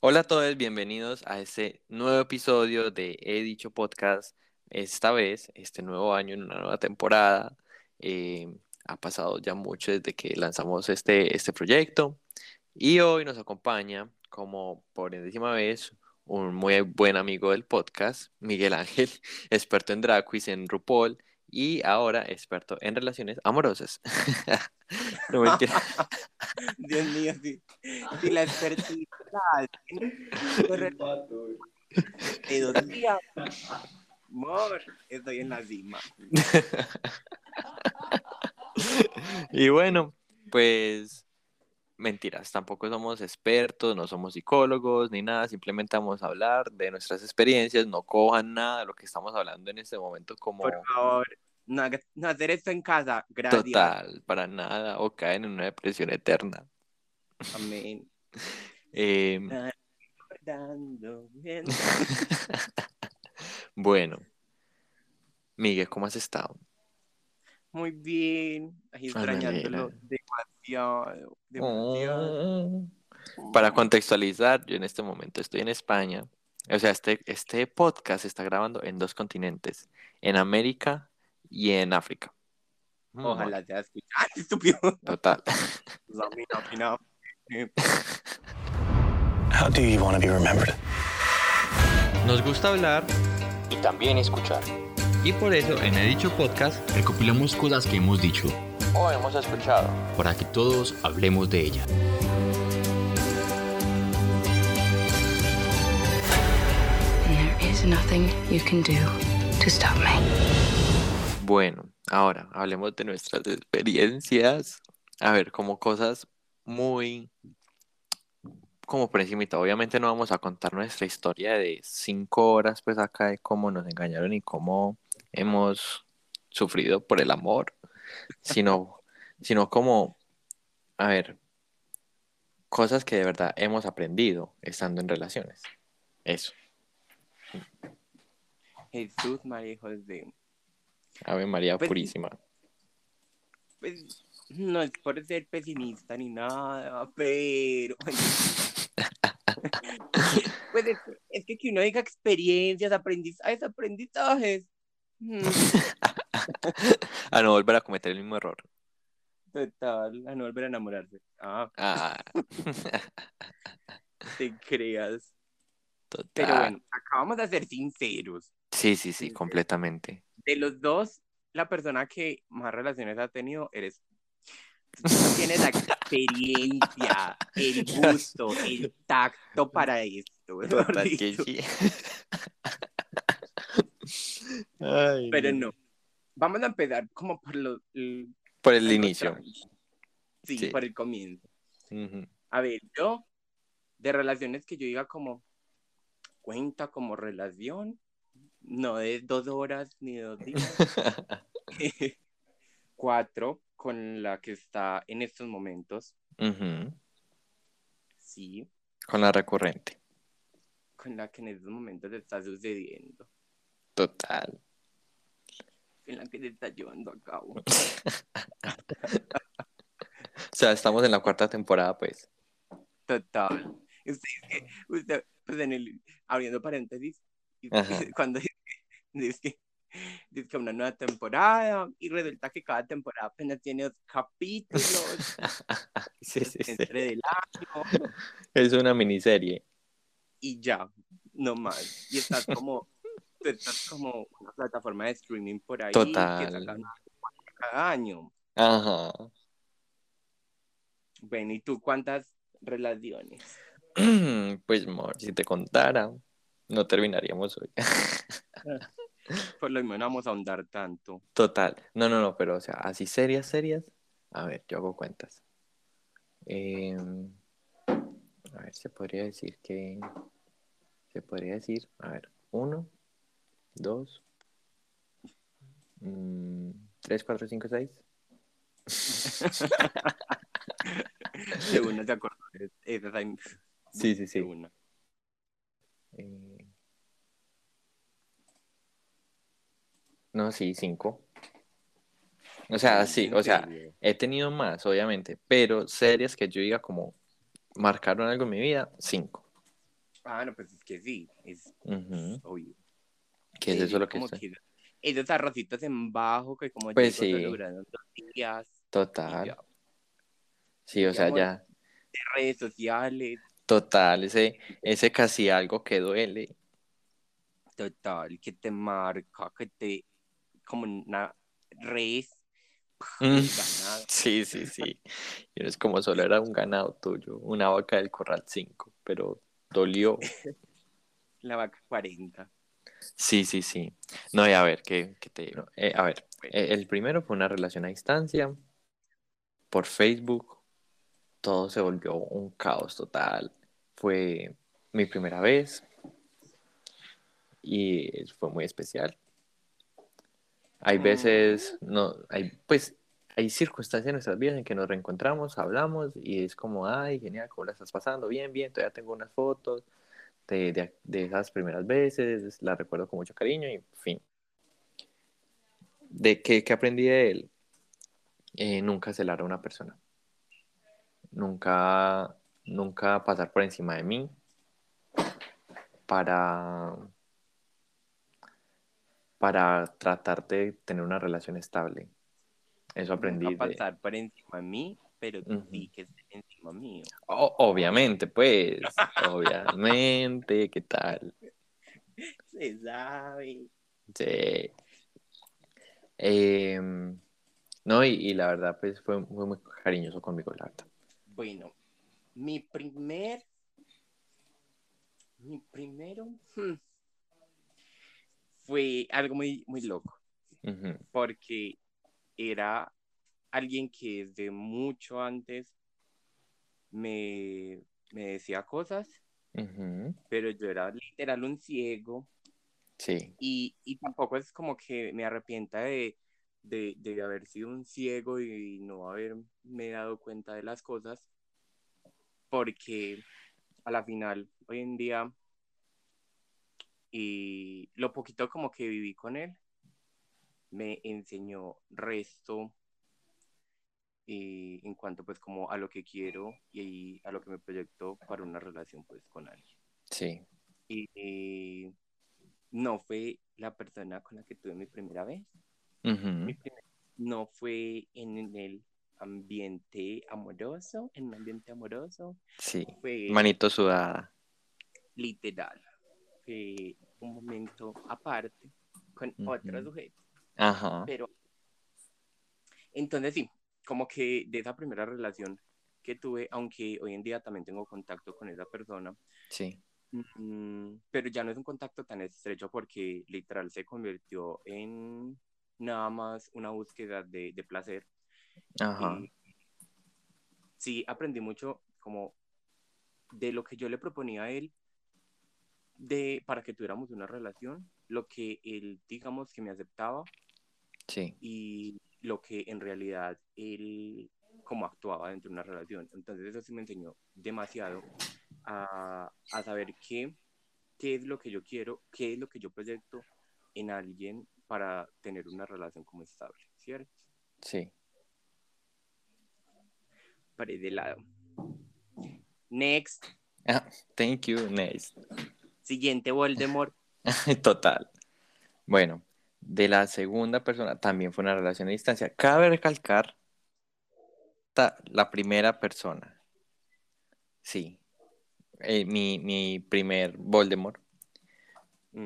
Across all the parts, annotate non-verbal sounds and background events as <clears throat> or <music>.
Hola a todos, bienvenidos a este nuevo episodio de He Dicho Podcast. Esta vez, este nuevo año, en una nueva temporada. Eh, ha pasado ya mucho desde que lanzamos este, este proyecto. Y hoy nos acompaña, como por enésima vez, un muy buen amigo del podcast, Miguel Ángel, <laughs> experto en drag en RuPaul y ahora experto en relaciones amorosas. <laughs> no. <laughs> Dios mío, si, si la expertise de dos días, amor, estoy en la cima. <laughs> y bueno, pues mentiras, tampoco somos expertos, no somos psicólogos ni nada, simplemente vamos a hablar de nuestras experiencias, no cojan nada de lo que estamos hablando en este momento como... Por favor, no, no hacer esto en casa, gracias. Total, para nada, o caen en una depresión eterna. Amén. <laughs> Eh, <laughs> bueno, Miguel, ¿cómo has estado? Muy bien, ahí extrañándolo demasiado, Oh. Para contextualizar, yo en este momento estoy en España. O sea, este, este podcast se está grabando en dos continentes, en América y en África. Ojalá te ¡Ah, <laughs> estúpido! Total. <laughs> How do you want to be remembered? Nos gusta hablar Y también escuchar. y por eso en el dicho podcast Recopilamos cosas que hemos dicho O hemos escuchado. para que todos hablemos de ella. And there is nothing you can do to stop me. Bueno, ahora hablemos de nuestras experiencias. A ver, como cosas muy como por encimita. Obviamente no vamos a contar nuestra historia de cinco horas, pues acá de cómo nos engañaron y cómo hemos sufrido por el amor, sino, sino como, a ver, cosas que de verdad hemos aprendido estando en relaciones. Eso. Jesús, María, de... Ave María Pues- Purísima. Pues, no es por ser pesimista ni nada, pero... <laughs> pues es, es que que uno diga experiencias, aprendizajes, aprendizajes. <laughs> A <laughs> no volver a cometer el mismo error. Total, a no volver a enamorarse. Ah, Ah, <laughs> te creas. total. Pero bueno, acabamos de ser sinceros. Sí, sí, sí, completamente. De los dos, la persona que más relaciones ha tenido eres tú. Tienes la experiencia, el <laughs> gusto, el tacto para esto. mejor Total sí. Ay, Pero no. Vamos a empezar como por lo, el- Por el inicio. Sí, Sí. por el comienzo. A ver, yo, de relaciones que yo diga como, cuenta como relación, no de dos horas ni de dos días. <laughs> <laughs> Cuatro, con la que está en estos momentos, sí, Con la recurrente. con la que en estos momentos está sucediendo, Total. En la que se está llevando a cabo. <laughs> O sea, estamos en la cuarta temporada, pues. Total. Usted, usted, pues en el, abriendo paréntesis, Ajá. cuando <laughs> dice que, dice que, dice que una nueva temporada, y resulta que cada temporada apenas tiene dos capítulos <laughs> Sí, sí, sí. entre del año, Es una miniserie. y ya, no más. Y estás como, estás como una plataforma de streaming por ahí que Total. sacan cada año. Ajá. Bueno, ¿y tú cuántas relaciones? <clears throat> Pues, amor, si te contara, no terminaríamos hoy. <laughs> Por lo menos no vamos a ahondar tanto. Total. No, no, no, pero, o sea, así serias, serias. A ver, yo hago cuentas. Em, a ver, se podría decir que. Se podría decir, a ver, uno, dos, mm, tres, cuatro, cinco, seis. <laughs> De una te hay- Sí, sí, sí. de una. Eh, No, sí, cinco. O sea, sí, ¿En o sea, he tenido más, obviamente, pero series que yo diga como marcaron algo en mi vida, cinco. Ah, no, pues es que sí, es obvio. ¿Qué es eso lo que que esos arrocitos en bajo que como Pues sí. duran dos días Total. Sí, o sea, ya. De redes sociales, Total, ese, ese casi algo que duele. total, que te marca, que te como una res <laughs> Mm. Sí, sí, sí. Y no es como solo era un ganado tuyo, una vaca del corral 5, pero dolió. <laughs> la vaca 40. Sí, sí, sí. No, y a ver, ¿qué, qué te digo? Eh, a ver, eh, el primero fue una relación a distancia por Facebook. Todo se volvió un caos total. Fue mi primera vez y fue muy especial. Hay Mm. veces, no, hay, pues, hay circunstancias en nuestras vidas en que nos reencontramos, hablamos y es como, ay, genial, ¿cómo la estás pasando? Bien, bien, todavía tengo unas fotos de, de, de esas primeras veces, la recuerdo con mucho cariño y en fin. ¿De qué, qué aprendí de él? Eh, nunca celar a una persona. Nunca, nunca pasar por encima de mí para, para tratar de tener una relación estable. Eso aprendí Nunca de... pasar por encima de mí, pero Ujú. sí que mío. O- obviamente, pues, obviamente, ¿qué tal? Se sabe. Sí. Em, no, y, y la verdad, pues fue, fue muy cariñoso conmigo, la verdad. Bueno, mi primer. Mi primero. hmm, fue algo muy, muy loco. Porque era alguien que desde mucho antes me, me decía cosas, pero yo era literal un ciego. Sí, Y, y tampoco es como que me arrepienta de, de, de haber sido un ciego y no haberme dado cuenta de las cosas, porque a la final, hoy en día, y lo poquito como que viví con él, me enseñó resto y en cuanto pues como a lo que quiero y a lo que me proyecto para una relación pues con alguien sí. y eh, no fue la persona con la que tuve mi primera vez. ujú, Mi primer- no fue en el ambiente amoroso, en un ambiente amoroso, Sí. fue Manito sudada. literal. Fue un momento aparte con Ujú. otro sujeto. Ajá. Pero entonces sí, como que de esa primera relación que tuve, aunque hoy en día también tengo contacto con esa persona, Sí. Mm, pero ya no es un contacto tan estrecho porque literal se convirtió en nada más una búsqueda de, de placer. Ajá. Y sí, aprendí mucho como de lo que yo le proponía a él de, para que tuviéramos una relación, lo que él, digamos, que me aceptaba Sí. y lo que en realidad él como actuaba dentro de una relación. Entonces eso sí me enseñó demasiado a, a saber qué, qué es lo que yo quiero, qué es lo que yo proyecto en alguien para tener una relación como estable, ¿cierto? Sí. Para de lado. Next, Ah, thank you, next. siguiente Voldemort. <laughs> Total. Bueno, de la segunda persona también fue una relación a distancia. Cabe recalcar la primera persona. Sí. Eh, mi, mi primer Voldemort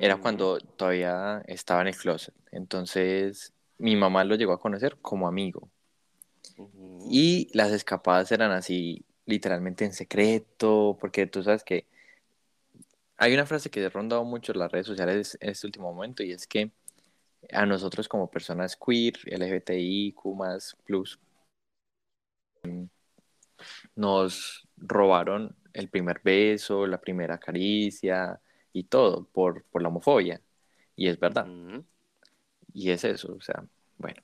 era cuando todavía estaba en el closet. Entonces, mi mamá lo llegó a conocer como amigo. Y las escapadas eran así, literalmente en secreto, porque tú sabes que hay una frase que ha rondado mucho en las redes sociales en este último momento y es que a nosotros como personas queer, LGBTI, Q+, plus, nos robaron el primer beso, la primera caricia y todo por, por la homofobia. Y es verdad. Y es eso, o sea, bueno.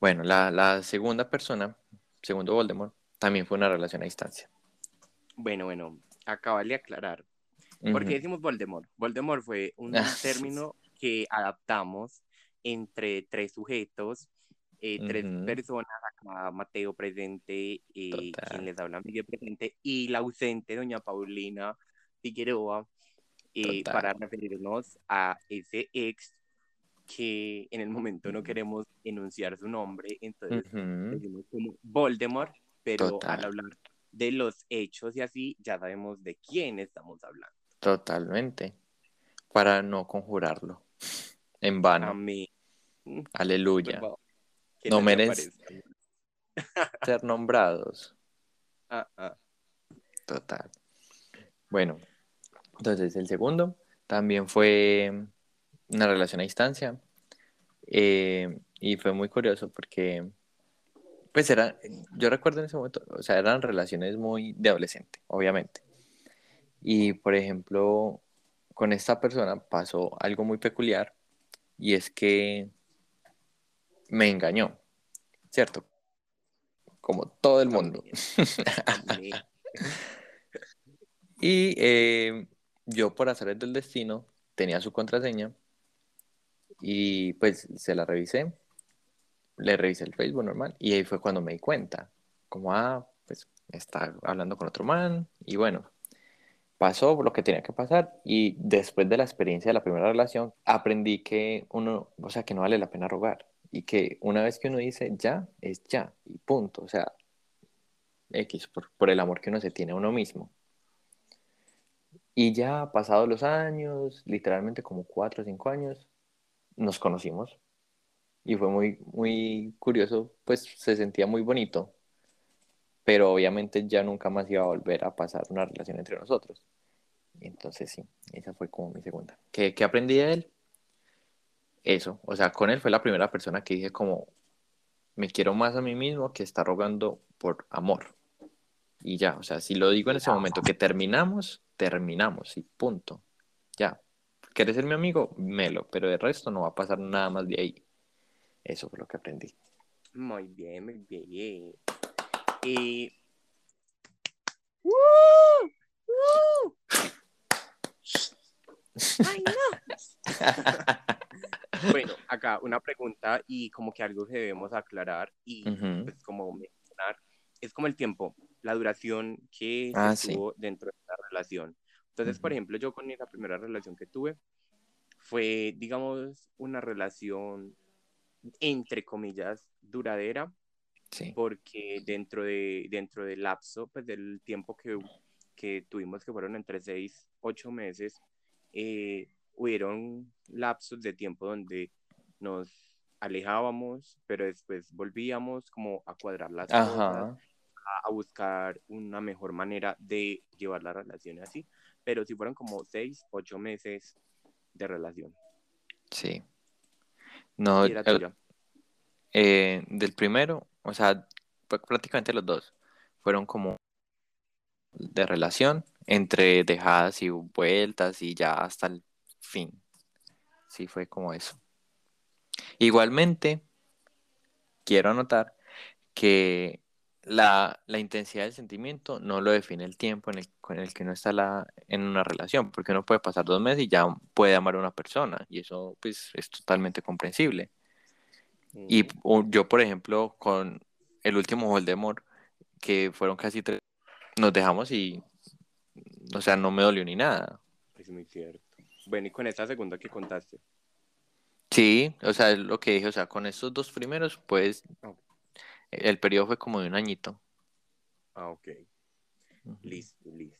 Bueno, la, la segunda persona, segundo Voldemort, también fue una relación a distancia. Bueno, bueno, acabale de aclarar. ¿Por qué decimos Voldemort? Voldemort fue un <laughs> Ah, término que adaptamos entre tres sujetos, eh, tres personas, acá Mateo presente, eh, quien les habla Miguel presente, y la ausente doña Paulina Figueroa eh, para referirnos a ese ex que en el momento no queremos enunciar su nombre, entonces Ujú, decimos como Voldemort, pero Total. al hablar de los hechos y así, ya sabemos de quién estamos hablando. Totalmente. Para no conjurarlo. En vano. Amén. Aleluya. Que No se merece- aparezcan. <laughs> Ser nombrados. Ah, ah. Total. Bueno, entonces el segundo también fue una relación a distancia. eh, y fue muy curioso porque, pues era, yo recuerdo en ese momento, o sea, eran relaciones muy de adolescente, obviamente. Y por ejemplo, con esta persona pasó algo muy peculiar y es que me engañó, ¿cierto? Como todo el mundo. <laughs> Y eh, yo, por azares del destino, tenía su contraseña y pues se la revisé. Le revisé el Facebook normal y ahí fue cuando me di cuenta. Como, ah, pues está hablando con otro man y bueno, pasó lo que tenía que pasar y después de la experiencia de la primera relación aprendí que uno, o sea, que no vale la pena rogar y que una vez que uno dice ya, es ya y punto. O sea, X, por, por el amor que uno se tiene a uno mismo. Y ya pasados los años, literalmente como cuatro o cinco años, nos conocimos. Y fue muy, muy curioso, pues se sentía muy bonito. Pero obviamente ya nunca más iba a volver a pasar una relación entre nosotros. Entonces sí, esa fue como mi segunda. ¿Qué, qué aprendí de él? Eso, o sea, con él fue la primera persona que dije como, me quiero más a mí mismo que está rogando por amor. Y ya, o sea, si lo digo en ese momento que terminamos, terminamos y punto. Ya. ¿Quieres ser mi amigo? Melo, pero de resto no va a pasar nada más de ahí. Eso fue lo que aprendí. Muy bien, muy bien. Y. ¡Woo! ¡Woo! ¡Ay, no! <laughs> bueno, acá una pregunta y como que algo que debemos aclarar y Ujú. pues como mencionar, es como el tiempo, la duración que se Ah, sí. tuvo dentro de la relación. Entonces, por ejemplo, yo con la primera relación que tuve fue, digamos, una relación entre comillas duradera Sí. porque dentro de dentro del lapso pues del tiempo que, que tuvimos que fueron entre seis ocho meses eh, hubieron lapsos de tiempo donde nos alejábamos pero después volvíamos como a cuadrar las cosas Ajá. a, a buscar una mejor manera de llevar la relación así pero sí fueron como seis ocho meses de relación Sí. No, era el- eh, del primero, o sea, pr- prácticamente los dos fueron como de relación entre dejadas y vueltas y ya hasta el fin. Sí, fue como eso. Igualmente, quiero anotar que la, intensidad del sentimiento no lo define el tiempo en el, con el que uno está la, en una relación, porque uno puede pasar dos meses y ya puede amar a una persona, y eso pues es totalmente comprensible. Y o- yo, por ejemplo, con el último Voldemort, que fueron casi tres, nos dejamos y, o sea, no me dolió ni nada. es muy cierto bueno y con esta segunda que contaste Sí, o sea, es lo que dije, o sea, con estos dos primeros, pues, Ok. el periodo fue como de un añito. ah ok. Listo, listo.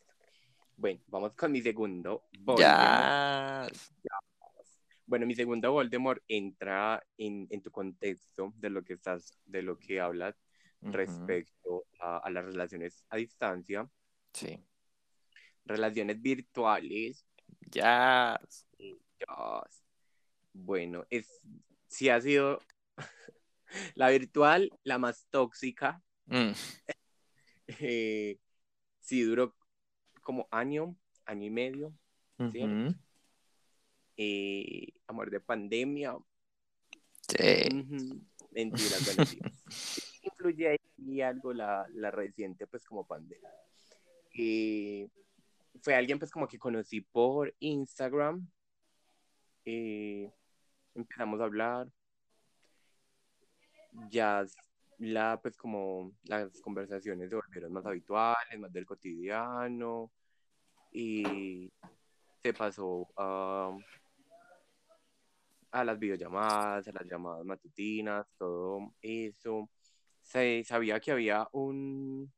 Bueno, vamos con mi segundo Voldemort. Ya. Bueno, mi segundo Voldemort entra en, en tu contexto de lo que estás, de lo que hablas respecto a, a las relaciones a distancia, Sí. relaciones virtuales. Ya. Dios. Bueno, es sí ha sido <laughs> la virtual la más tóxica. Mm, Eh, sí duró como año, año y medio. Eh, amor de pandemia, Sí. Ujú, Mentiras, bueno, sí. <laughs> Influye ahí algo la, la reciente, pues, como pandemia. Eh, fue alguien, pues, como que conocí por Instagram. Eh, empezamos a hablar. Ya la, pues, como las conversaciones se volvieron más habituales, más del cotidiano. y se pasó a, a las videollamadas, a las llamadas matutinas, todo eso. Se sabía que había un,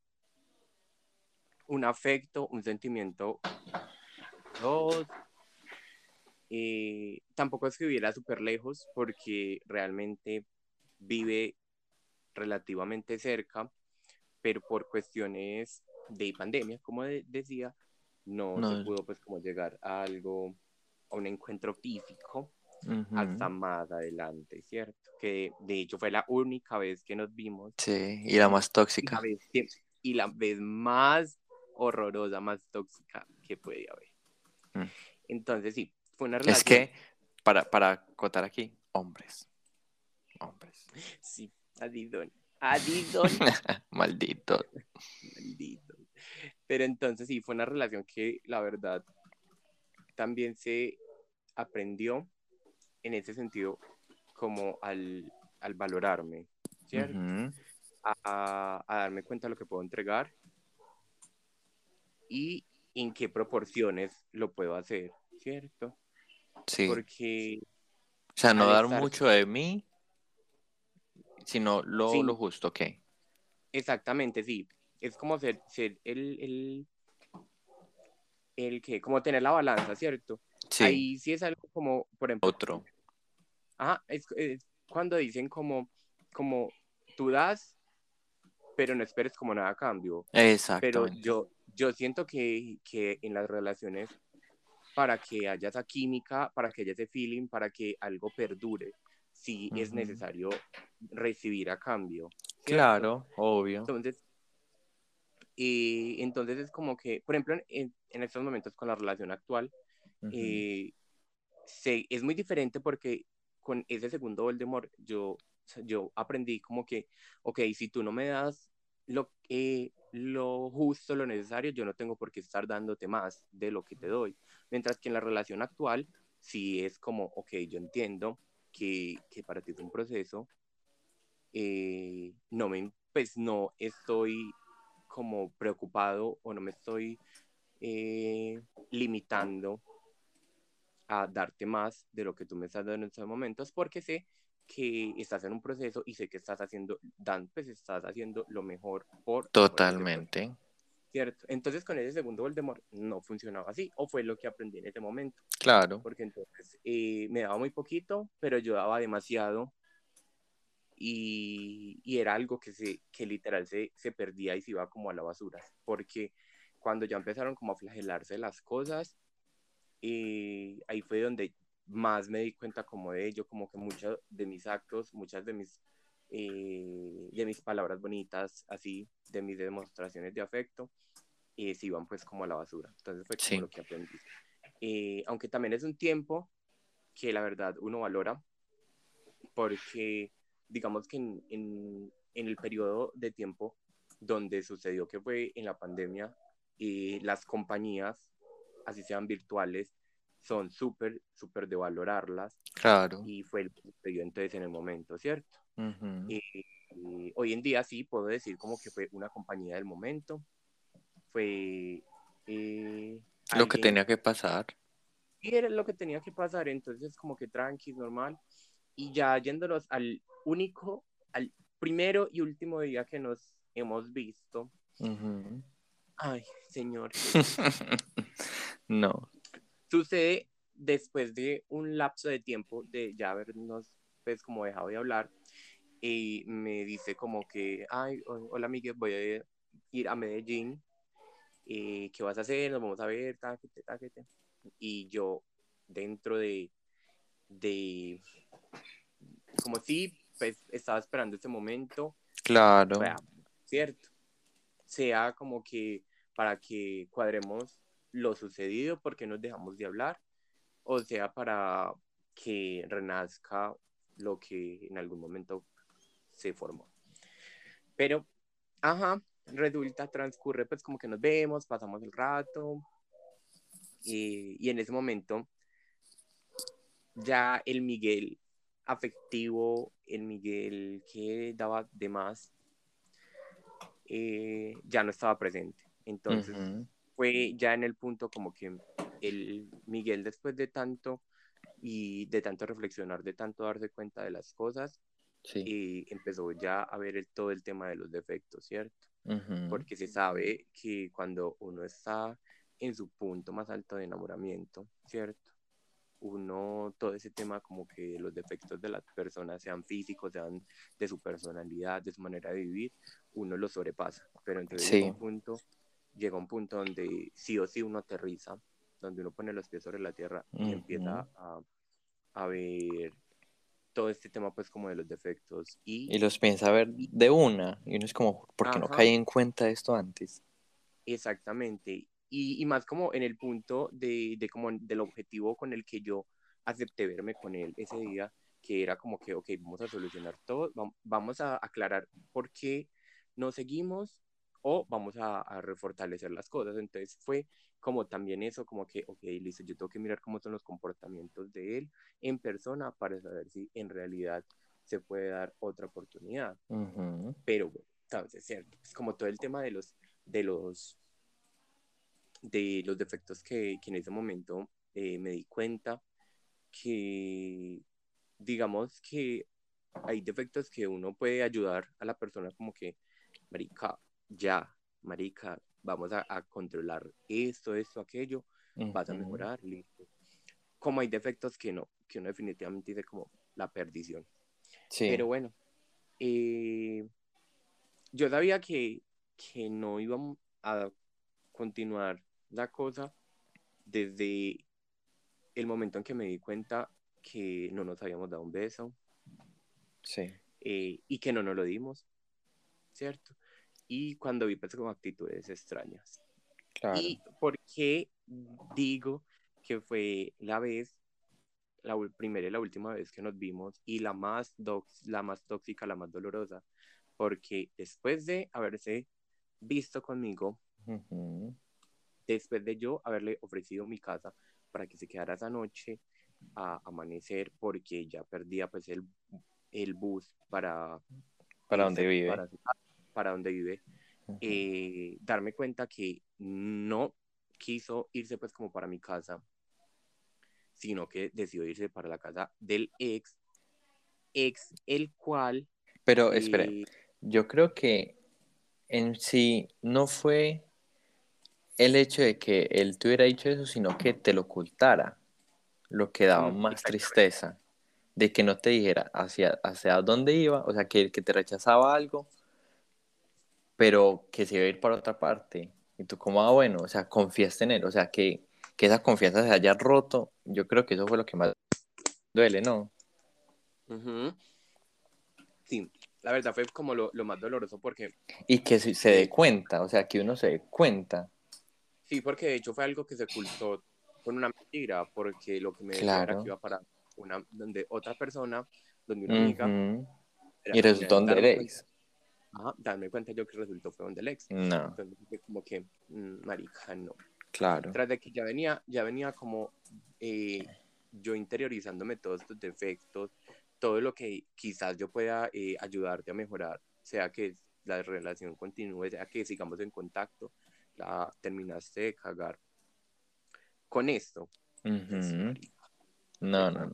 un afecto, un sentimiento. Dos, eh, tampoco es que viviera súper lejos porque realmente vive relativamente cerca, pero por cuestiones de pandemia, como de- decía, no, No. se pudo pues como llegar a algo, a un encuentro físico Hasta más adelante, ¿cierto? Que de hecho fue la única vez que nos vimos Sí, y la más la tóxica. vez, que- y la vez más horrorosa, más tóxica que puede haber. Mm. Entonces sí, fue una Es relación. que, para, para acotar aquí, hombres. Hombres. Sí, Adidon. Adidon. <laughs> Maldito. Maldito. Pero entonces sí, fue una relación que la verdad también se aprendió en ese sentido como al, al valorarme, ¿cierto? A, a darme cuenta de lo que puedo entregar y en qué proporciones lo puedo hacer, ¿cierto? Sí. Porque O sea, no dar estar- mucho de mí, sino lo, Sí. lo justo, ¿ok? exactamente, sí, es como ser, ser el, el, el que, como tener la balanza, ¿cierto? Sí. Ahí sí es algo como, por ejemplo, Otro. Ajá, es, es cuando dicen como, como tú das, pero no esperes como nada a cambio. Pero Exactamente. yo, yo siento que, que en las relaciones, para que haya esa química, para que haya ese feeling, para que algo perdure, sí es Ujú. necesario recibir a cambio. ¿cierto? Claro, obvio. Entonces, eh, entonces es como que, por ejemplo, en, en estos momentos con la relación actual, Ujú. eh, se- es muy diferente porque con ese segundo Voldemort yo, yo aprendí como que, ok, si tú no me das lo, eh, lo justo, lo necesario, yo no tengo por qué estar dándote más de lo que te doy. Mientras que en la relación actual, sí es como, ok, yo entiendo que, que para ti es un proceso, eh, no me, pues no estoy como preocupado o no me estoy eh, limitando a darte más de lo que tú me estás dando en estos momentos porque sé que estás en un proceso y sé que estás haciendo, dan, pues estás haciendo lo mejor por... Totalmente. ¿Cierto? Entonces con ese segundo Voldemort no funcionaba así, o fue lo que aprendí en ese momento, Claro. porque entonces eh, me daba muy poquito, pero yo daba demasiado y, y era algo que, se, que literal se, se perdía y se iba como a la basura, porque cuando ya empezaron como a flagelarse las cosas, y ahí fue donde más me di cuenta como de ello, como que muchos de mis actos, muchas de mis, eh, de mis palabras bonitas, así, de mis demostraciones de afecto, eh, se iban pues como a la basura. Entonces fue como Sí. lo que aprendí. Eh, aunque también es un tiempo que la verdad uno valora, porque digamos que en, en, en el periodo de tiempo donde sucedió que fue en la pandemia, y las compañías, así sean virtuales, son súper, súper de valorarlas Claro. y fue el que sucedió entonces en el momento, ¿cierto? Ujú. Y, y hoy en día sí puedo decir como que fue una compañía del momento, fue... eh, Lo que alguien- tenía que pasar. y era lo que tenía que pasar, entonces como que tranqui, normal. Y ya yéndonos al único, al primero y último día que nos hemos visto. Ujú. Ay, señor. <laughs> no. Sucede después de un lapso de tiempo de ya habernos, pues, como dejado de hablar. Y me dice como que, ay, ho- hola, Miguel, voy a ir a Medellín. eh, ¿Qué vas a hacer? Nos vamos a ver, táquete, táquete. Y yo, dentro de, de, como si, pues, estaba esperando este momento, Claro. sea, ¿cierto? Sea como que para que cuadremos lo sucedido, porque nos dejamos de hablar, o sea, para que renazca lo que en algún momento se formó. Pero, ajá, resulta, transcurre, pues como que nos vemos, pasamos el rato, y, y en ese momento ya el Miguel afectivo, el Miguel que daba de más, eh, ya no estaba presente. Entonces. Fue ya en el punto como que el Miguel después de tanto y de tanto reflexionar, de tanto darse cuenta de las cosas, Sí. y empezó ya a ver el- todo el tema de los defectos, ¿cierto? Porque se sabe que cuando uno está en su punto más alto de enamoramiento, ¿cierto? Uno, todo ese tema como que los defectos de las personas, sean físicos, sean de su personalidad, de su manera de vivir, uno los sobrepasa. Pero entonces Sí. un punto, llega un punto donde sí o sí uno aterriza, donde uno pone los pies sobre la tierra y empieza a, a ver todo este tema pues como de los defectos y, Y los piensa ver de una. Y uno es como, ¿por qué no caí en cuenta esto antes? exactamente y, y más como en el punto de, de como del objetivo con el que yo acepté verme con él ese día que era como que ok vamos a solucionar todo vam- vamos a aclarar por qué no seguimos o vamos a, a refortalecer las cosas entonces fue como también eso como que ok listo yo tengo que mirar cómo son los comportamientos de él en persona para saber si en realidad se puede dar otra oportunidad Ujú. pero bueno, entonces, cierto, es como todo el tema de los, de los, de los defectos que, que en ese momento eh, me di cuenta que, digamos que hay defectos que uno puede ayudar a la persona como que, marica, ya, marica, vamos a, a controlar esto, esto, aquello, vas a mejorar, listo. Como hay defectos que no, que uno definitivamente dice como la perdición. Sí. Pero bueno, eh, yo sabía que, que no íbamos a continuar la cosa desde el momento en que me di cuenta que no nos habíamos dado un beso Sí. eh, y que no nos lo dimos, ¿cierto? Y cuando vi pues como actitudes extrañas. Claro. ¿Y por qué digo que fue la vez, la primera y la última vez que nos vimos y la más, dox- la más tóxica, la más dolorosa? Porque después de haberse visto conmigo, después de yo haberle ofrecido mi casa para que se quedara esa noche a amanecer, porque ya perdía pues el, el bus para... ¿Para dónde vive? Para, su casa, para donde vive. Eh, darme cuenta que no quiso irse pues como para mi casa, sino que decidió irse para la casa del ex, ex el cual... Pero espere, eh, yo creo que en sí no fue el hecho de que él te hubiera dicho eso, sino que te lo ocultara, lo que daba Mm, más tristeza, de que no te dijera hacia, hacia dónde iba, o sea, que, que te rechazaba algo, pero que se iba a ir para otra parte. Y tú como, ah, bueno, o sea, confiaste en él, o sea, que, que esa confianza se haya roto, yo creo que eso fue lo que más duele, ¿no? Sí, la verdad fue como lo, lo más doloroso porque, Y que se, se dé cuenta, o sea, que uno se dé cuenta. sí, porque de hecho fue algo que se ocultó con una mentira, porque lo que me decía era Claro. que iba para una, donde otra persona, donde una amiga... Ujú. era- Y resultó donde darme Ajá, darme cuenta yo que resultó fue donde el ex. No, Entonces como que, mm, marica, no. claro. tras de que ya venía, ya venía como eh, yo interiorizándome todos estos defectos, todo lo que quizás yo pueda eh, ayudarte a mejorar, sea que la relación continúe, sea que sigamos en contacto, la terminaste de cagar con esto. pues, Ujú. marica, No, no, no.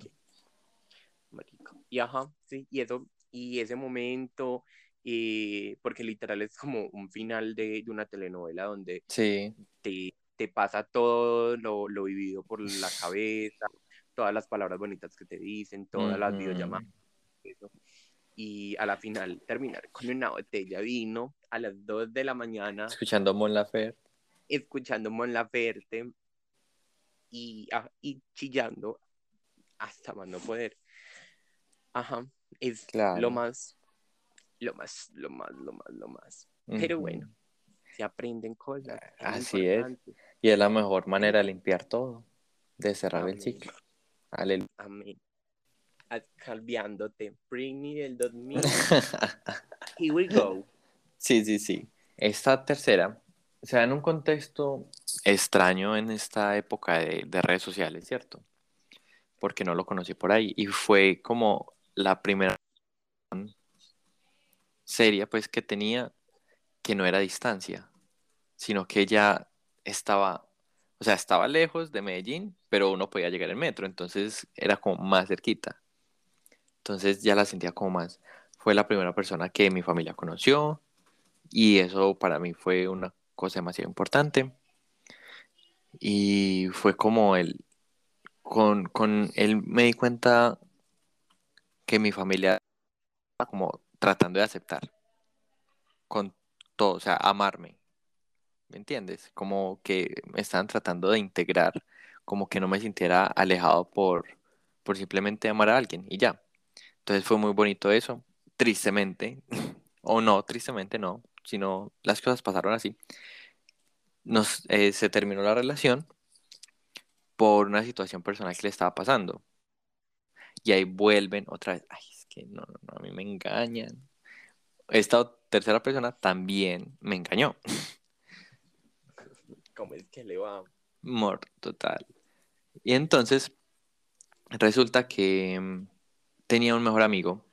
marica. Y ajá, sí, y eso, y ese momento, eh, porque literal es como un final de, de una telenovela donde Sí, te, te pasa todo lo, lo vivido por la cabeza, todas las palabras bonitas que te dicen, todas las videollamadas, eso. y a la final terminar con una botella de vino a las 2 de la mañana, escuchando Mon Laferte. escuchando Mon Laferte y, ah, y chillando hasta más no poder. Ajá, es Claro. lo más, lo más, lo más, lo más, lo más. Pero Ujú. bueno, se aprenden cosas. Así es. Y es la mejor manera de limpiar todo, de cerrar el Amén. ciclo. Aleluya. Amén. A- Cambiándote. Bring me del 2000. <laughs> Here we go. Sí, sí, sí. Esta tercera se da en un contexto extraño en esta época de, de redes sociales, ¿cierto? Porque no lo conocí por ahí. Y fue como la primera seria pues que tenía que no era distancia, sino que ella estaba, o sea, estaba lejos de Medellín, pero uno podía llegar en metro, entonces era como más cerquita. Entonces ya la sentía como más. Fue la primera persona que mi familia conoció y eso para mí fue una cosa demasiado importante. Y fue como el, con, con él me di cuenta que mi familia como tratando de aceptar con todo, o sea, amarme. ¿Me entiendes? Como que me estaban tratando de integrar, como que no me sintiera alejado por, por simplemente amar a alguien y ya. Entonces fue muy bonito eso. Tristemente, <laughs> o no, tristemente no, sino las cosas pasaron así. Nos, eh, se terminó la relación por una situación personal que le estaba pasando. Y ahí vuelven otra vez. Ay, que no, no, no, a mí me engañan. Esta tercera persona también me engañó. ¿Cómo es que le va? Mor, total. Y entonces, resulta que mm, tenía un mejor amigo,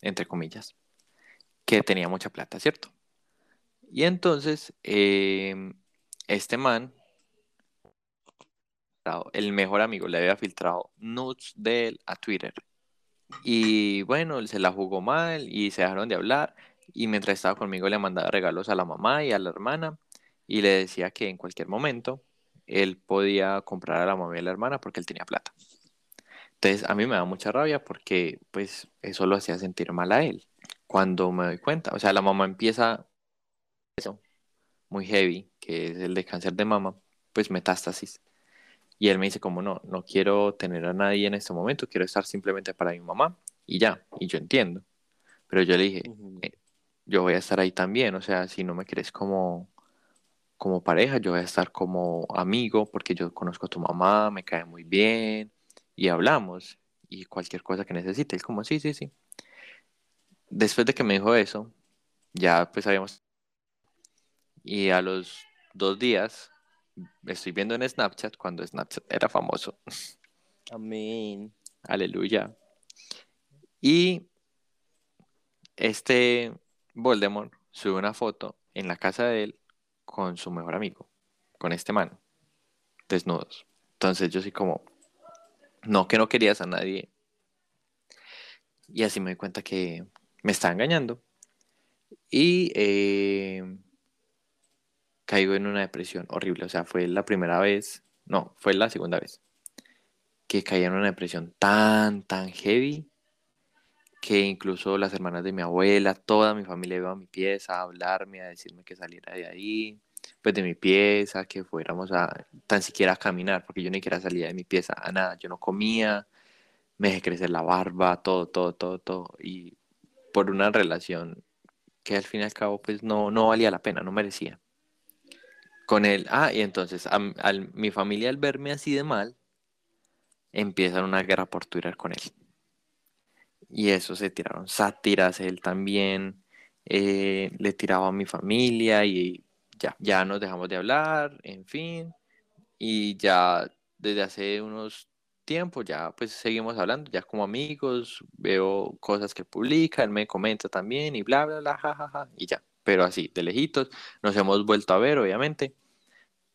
entre comillas, que tenía mucha plata, ¿cierto? Y entonces, em, este man, el mejor amigo, le había filtrado nudes de él a Twitter. Y bueno, se la jugó mal y se dejaron de hablar. Y mientras estaba conmigo le mandaba regalos a la mamá y a la hermana. Y le decía que en cualquier momento él podía comprar a la mamá y a la hermana porque él tenía plata. Entonces a mí me da mucha rabia porque pues eso lo hacía sentir mal a él. Cuando me doy cuenta, o sea, la mamá empieza eso, muy heavy, que es el de cáncer de mama, pues metástasis. Y él me dice como no, no quiero tener a nadie en este momento, quiero estar simplemente para mi mamá y ya, y yo entiendo. Pero yo le dije, eh, yo voy a estar ahí también, o sea, si no me quieres como, como pareja, yo voy a estar como amigo porque yo conozco a tu mamá, me cae muy bien y hablamos y cualquier cosa que necesite. Él como, sí, sí, sí. Después de que me dijo eso, ya pues habíamos... Y a los dos días estoy viendo en Snapchat cuando Snapchat era famoso. <laughs> Amén. Aleluya. Y este Voldemort sube una foto en la casa de él con su mejor amigo, con este man, desnudos. Entonces yo sí como, no, que no querías a nadie. Y así me doy cuenta que me está engañando. Y eh, caigo en una depresión horrible. O sea, fue la primera vez, no, fue la segunda vez que caí en una depresión tan, tan heavy que incluso las hermanas de mi abuela, toda mi familia iba a mi pieza a hablarme, a decirme que saliera de ahí, pues de mi pieza, que fuéramos a tan siquiera a caminar, porque yo ni siquiera salía de mi pieza a nada, yo no comía, me dejé crecer la barba, todo, todo, todo, todo, y por una relación que al fin y al cabo pues no, no valía la pena, no merecía. Con él, ah, y entonces a, mi familia al verme así de mal, empiezan una guerra por Twitter con él. Y eso se tiraron sátiras, él también eh, le tiraba a mi familia y ya, ya nos dejamos de hablar, en fin. Y ya desde hace unos tiempos ya pues seguimos hablando, ya como amigos, veo cosas que publica, él me comenta también y bla, bla, bla, jajaja, ja, ja, y ya. Pero así, de lejitos, nos hemos vuelto a ver, obviamente.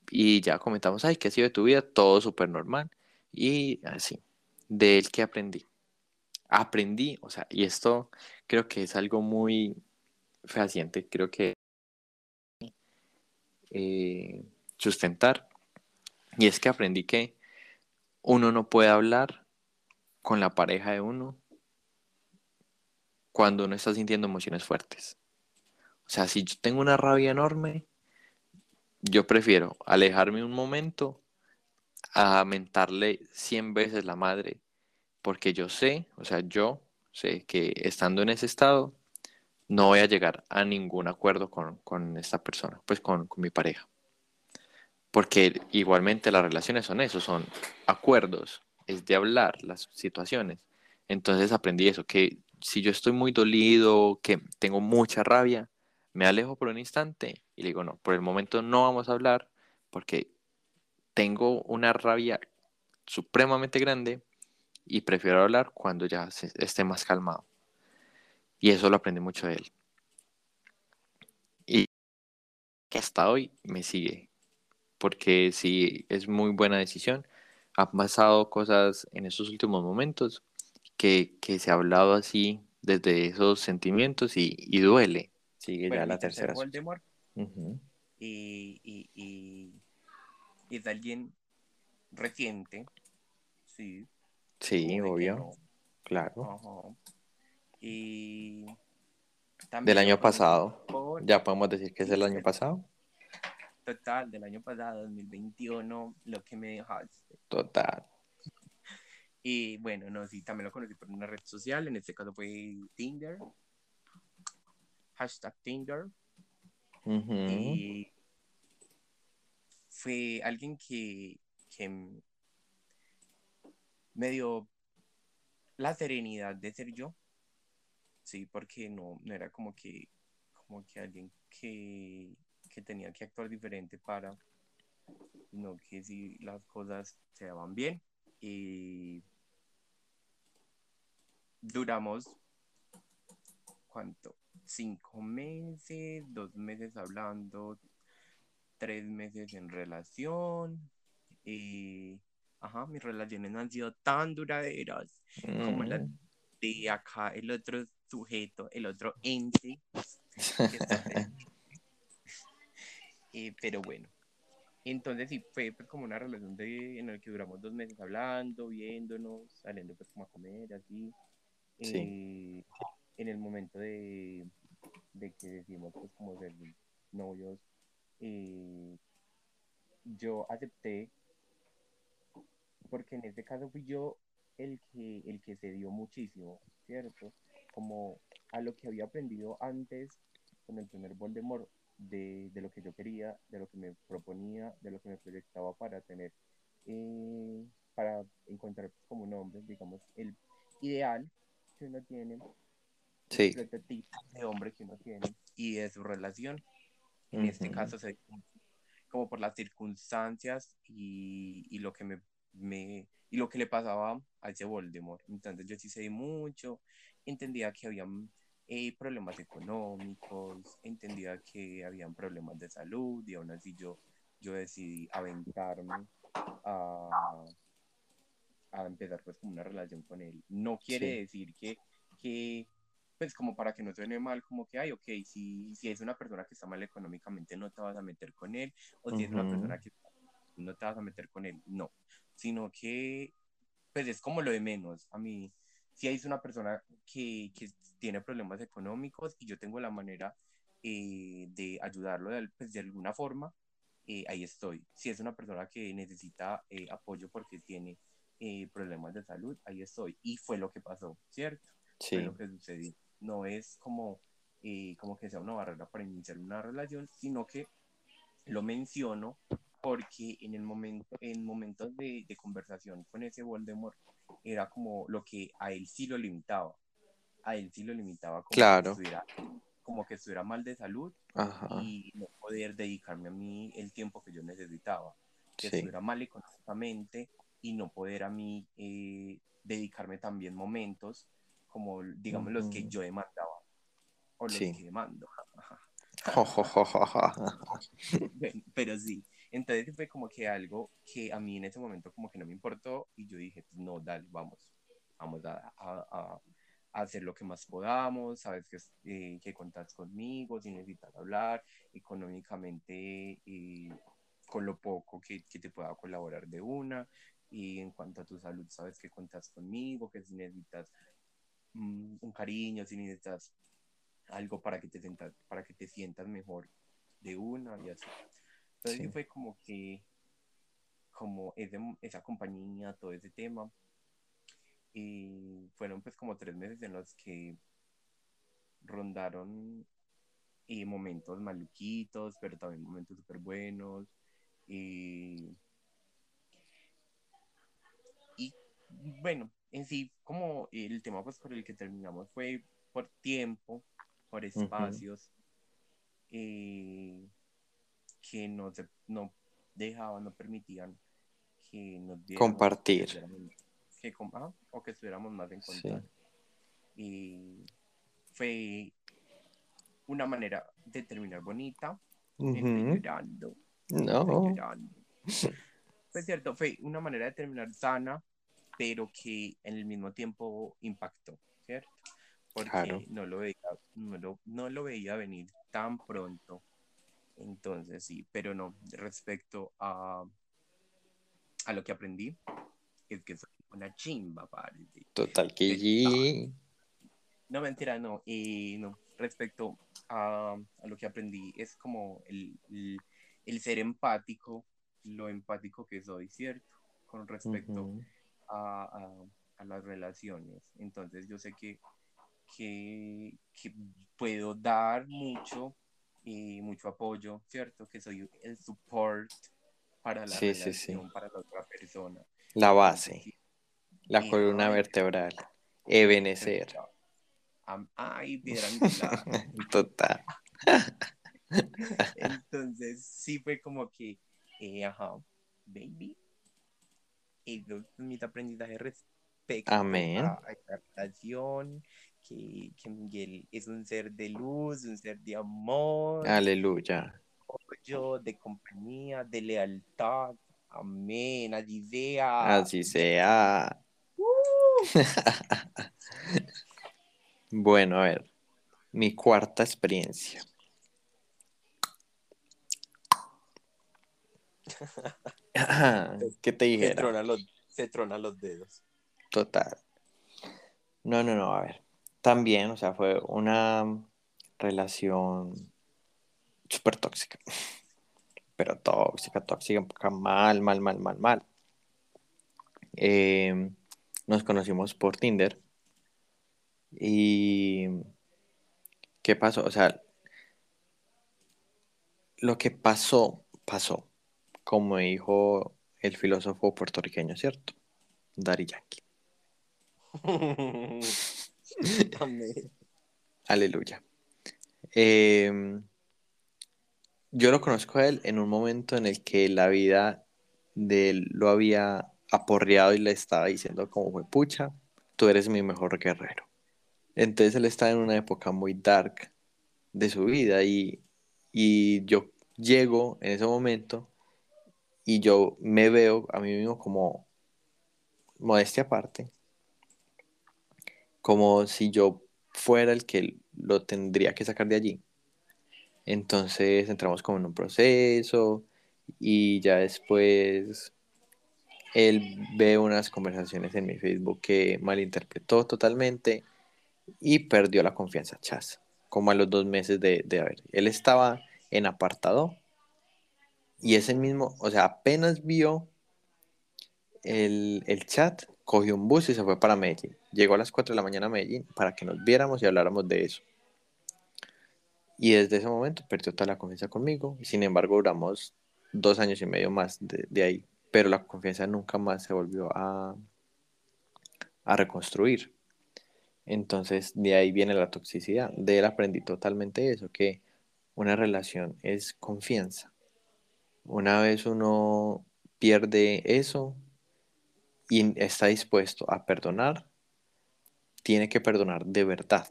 Y ya comentamos, ay, ¿qué ha sido de tu vida? Todo súper normal. Y así, de él que aprendí. Aprendí, o sea, y esto creo que es algo muy fehaciente, creo que eh, sustentar. Y es que aprendí que uno no puede hablar con la pareja de uno cuando uno está sintiendo emociones fuertes. O sea, si yo tengo una rabia enorme, yo prefiero alejarme un momento a mentarle 100 veces la madre, porque yo sé, o sea, yo sé que estando en ese estado, no voy a llegar a ningún acuerdo con, con esta persona, pues con, con, mi pareja. Porque igualmente las relaciones son eso, son acuerdos, es de hablar las situaciones. Entonces aprendí eso, que si yo estoy muy dolido, que tengo mucha rabia, me alejo por un instante y le digo, no, por el momento no vamos a hablar porque tengo una rabia supremamente grande y prefiero hablar cuando ya se, esté más calmado. Y eso lo aprendí mucho de él. Y que hasta hoy me sigue. porque sí, es muy buena decisión. Han pasado cosas en estos últimos momentos que, que se ha hablado así desde esos sentimientos y, y duele. Sigue Bueno, ya la tercera. Voldemort y, y, y, y es alguien reciente, sí. Sí, obvio, no, claro. ajá. Y Del también año lo conocí pasado. por- Ya podemos decir que es Sí, el año pasado. total, del año pasado, 2021, lo que me dejaste. Total. Y bueno, no, sí, también lo conocí por una red social, en este caso fue Tinder, hashtag Tinder, y fue alguien que, me dio la serenidad de ser yo, sí, porque no, no era como que, como que alguien que, que tenía que actuar diferente para, sino que si las cosas se daban bien y duramos, ¿cuánto? Cinco meses, dos meses hablando, tres meses en relación. Y, ajá, mis relaciones no han sido tan duraderas como las Mm. de acá, el otro sujeto, el otro ente. <laughs> Eh, pero bueno, entonces sí fue pues como una relación de, en la que duramos dos meses hablando, viéndonos, saliendo pues como a comer, así. Sí. Eh, en el momento de, de que decimos pues como ser novios, eh, yo acepté, porque en este caso fui yo el que, el que se dio muchísimo, ¿cierto? Como a lo que había aprendido antes con el primer Voldemort, de, de lo que yo quería, de lo que me proponía, de lo que me proyectaba para tener, eh, para encontrar pues, como un hombre, digamos, el ideal que uno tiene, Sí. el prototipo de hombre que uno tiene y de su relación. En este Ujú. caso, se como- por las circunstancias y, y lo que me, me- y lo que le pasaba a ese Voldemort. Entonces yo sí sé mucho, entendía que habían eh, problemas económicos, entendía que habían problemas de salud y aún así yo, yo decidí aventarme a, a empezar pues como una relación con él. No quiere Sí. decir que, que, pues como para que no suene mal, como que, ay, ok, si, si es una persona que está mal económicamente no te vas a meter con él, o si es una persona que no te vas a meter con él, no, sino que, pues es como lo de menos. A mí, si es una persona que, que tiene problemas económicos y yo tengo la manera eh, de ayudarlo de, pues, de alguna forma, eh, ahí estoy. Si es una persona que necesita eh, apoyo porque tiene eh, problemas de salud, ahí estoy. Y fue lo que pasó, ¿cierto? Fue Sí. lo que sucedió. No es como, eh, como que sea una barrera para iniciar una relación, sino que lo menciono porque en el momento, en momentos de, de conversación con ese Voldemort, era como lo que a él sí lo limitaba. A él sí lo limitaba como, Claro. que, estuviera, como que estuviera mal de salud Ajá. y no poder dedicarme a mí el tiempo que yo necesitaba. Que Sí. estuviera mal económicamente y no poder a mí eh, dedicarme también momentos como, digamos, los que yo demandaba o los Sí. que demando. <laughs> <laughs> Bueno, pero sí. Entonces fue como que algo que a mí en ese momento como que no me importó y yo dije, no, dale, vamos, vamos a, a- a- hacer lo que más podamos, sabes que, eh, que contás conmigo, si necesitas hablar económicamente eh, con lo poco que, que te pueda colaborar de una y en cuanto a tu salud, sabes que contás conmigo, que si necesitas un cariño, si necesitas algo para que te sientas, para que te sientas mejor de una y así. Entonces sí fue como que, como ese, esa compañía, todo ese tema. Y fueron pues como tres meses en los que rondaron eh, momentos maluquitos, pero también momentos súper buenos. Y, y bueno, en sí, como el tema pues por el que terminamos fue por tiempo, por espacios, eh, que no, se, no dejaban, no permitían que nos diéramos, Compartir. que que o que estuviéramos más en Sí. contacto. Y fue una manera de terminar bonita, entre Ujú. llorando, No. llorando. Pues cierto, fue una manera de terminar sana, pero que en el mismo tiempo impactó, ¿cierto? Porque Claro. no, lo veía, no, lo, no lo veía venir tan pronto. Entonces sí, pero no, respecto a, a lo que aprendí, es que soy una chimba, parce. Total que sí. No, mentira, no. Y no, respecto a, a lo que aprendí, es como el, el, el ser empático, lo empático que soy, ¿cierto? Con respecto. A, a- a las relaciones. Entonces yo sé que, que, que puedo dar mucho y mucho apoyo, ¿cierto? Que soy el support para la Sí, sí, sí. relación, para la otra persona. La base, la Y- columna vertebral. Ebenecer. <laughs> Am- Ay. <laughs> Total. Entonces, sí fue como que, eh, ajá, baby. Eso es mi aprendizaje respecto Amén. a, a esta relación, que, que Miguel es un ser de luz, un ser de amor, Aleluya. apoyo, de compañía, de lealtad. Amén, así sea. Así sea. Uh. <laughs> Bueno, a ver. Mi cuarta experiencia. <laughs> ¿Qué te dijera? trona los, se trona los dedos. Total. No, no, no, a ver. También, o sea, fue una relación súper tóxica. <laughs> Pero tóxica, tóxica, mal, mal, mal, mal, mal. Eh, nos conocimos por Tinder. Y ¿qué pasó? O sea, lo que pasó, pasó. Como dijo el filósofo puertorriqueño, ¿cierto? Daddy Yankee. Amén. <laughs> Aleluya. Eh, yo lo conozco a él en un momento en el que la vida de él lo había aporreado y le estaba diciendo como fue pucha, tú eres mi mejor guerrero. Entonces él estaba en una época muy dark de su vida y, y yo llego en ese momento y yo me veo a mí mismo como modestia aparte, como si yo fuera el que lo tendría que sacar de allí. Entonces entramos como en un proceso y ya después él ve unas conversaciones en mi Facebook que malinterpretó totalmente y perdió la confianza, chas, como a los dos meses de, de haber. Él estaba en apartado y ese mismo, o sea, apenas vio el, el chat, cogió un bus y se fue para Medellín. Llegó a las 4 de la mañana a Medellín para que nos viéramos y habláramos de eso. Y desde ese momento perdió toda la confianza conmigo. Sin embargo, duramos dos años y medio más de, de ahí. Pero la confianza nunca más se volvió a, a reconstruir. Entonces, de ahí viene la toxicidad. De él aprendí totalmente eso, que una relación es confianza. Una vez uno pierde eso y está dispuesto a perdonar, tiene que perdonar de verdad.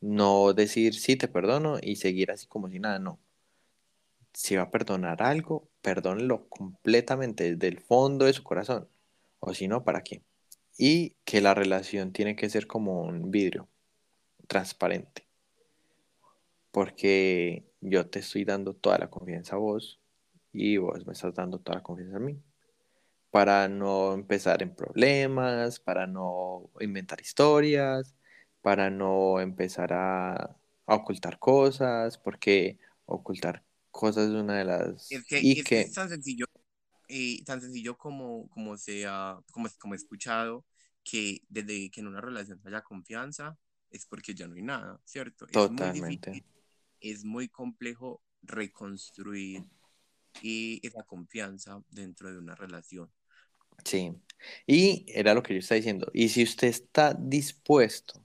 No decir sí, te perdono y seguir así como si nada, no. Si va a perdonar algo, perdónelo completamente desde el fondo de su corazón. O si no, ¿para qué? Y que la relación tiene que ser como un vidrio transparente. Porque yo te estoy dando toda la confianza a vos y vos me estás dando toda la confianza a mí. Para no empezar en problemas, para no inventar historias, para no empezar a, a ocultar cosas, porque ocultar cosas es una de las... Es que, y es, que, es tan sencillo, eh, tan sencillo como, como sea, como, como he escuchado, que desde que en una relación haya confianza, es porque ya no hay nada, ¿cierto? Es muy Totalmente. difícil, es muy complejo reconstruir eh, esa confianza dentro de una relación. Sí, y era lo que yo estaba diciendo. Y si usted está dispuesto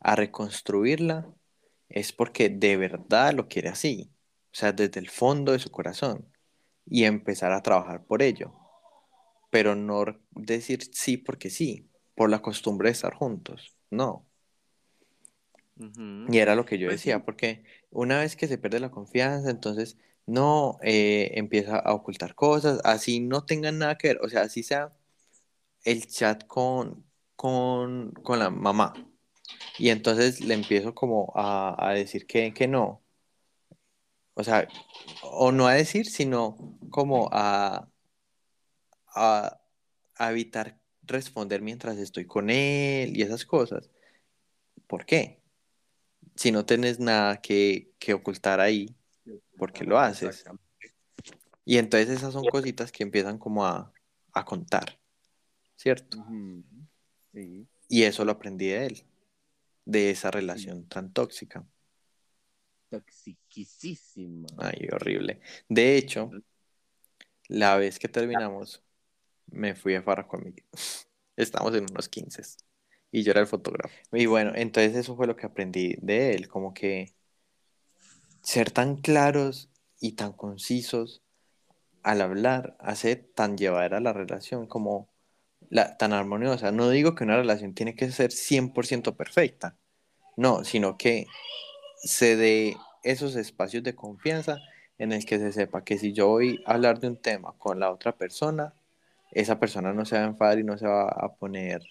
a reconstruirla, es porque de verdad lo quiere así. O sea, desde el fondo de su corazón. Y empezar a trabajar por ello. Pero no decir sí porque sí, por la costumbre de estar juntos. No. Y era lo que yo Pues decía, sí. porque una vez que se pierde la confianza, entonces no, eh, empieza a ocultar cosas, así no tengan nada que ver, o sea, así sea el chat con, con, con la mamá. Y entonces le empiezo como a, a decir que, que no. O sea, o no a decir, sino como a, a, evitar responder mientras estoy con él y esas cosas. ¿Por qué? Si no tienes nada que, que ocultar ahí, ¿por qué lo haces? Y entonces esas son cositas que empiezan como a, a contar, ¿cierto? Sí. Y eso lo aprendí de él, de esa relación tan tóxica. Toxiquísima. Ay, horrible. De hecho, la vez que terminamos, me fui a farra con Miguel. <laughs> Estamos en unos 15 y yo era el fotógrafo. Y bueno, entonces eso fue lo que aprendí de él, como que ser tan claros y tan concisos al hablar hace tan llevadera la relación como la, tan armoniosa. No digo que una relación tiene que ser 100% perfecta, no, sino que se dé esos espacios de confianza en el que se sepa que si yo voy a hablar de un tema con la otra persona, esa persona no se va a enfadar y no se va a poner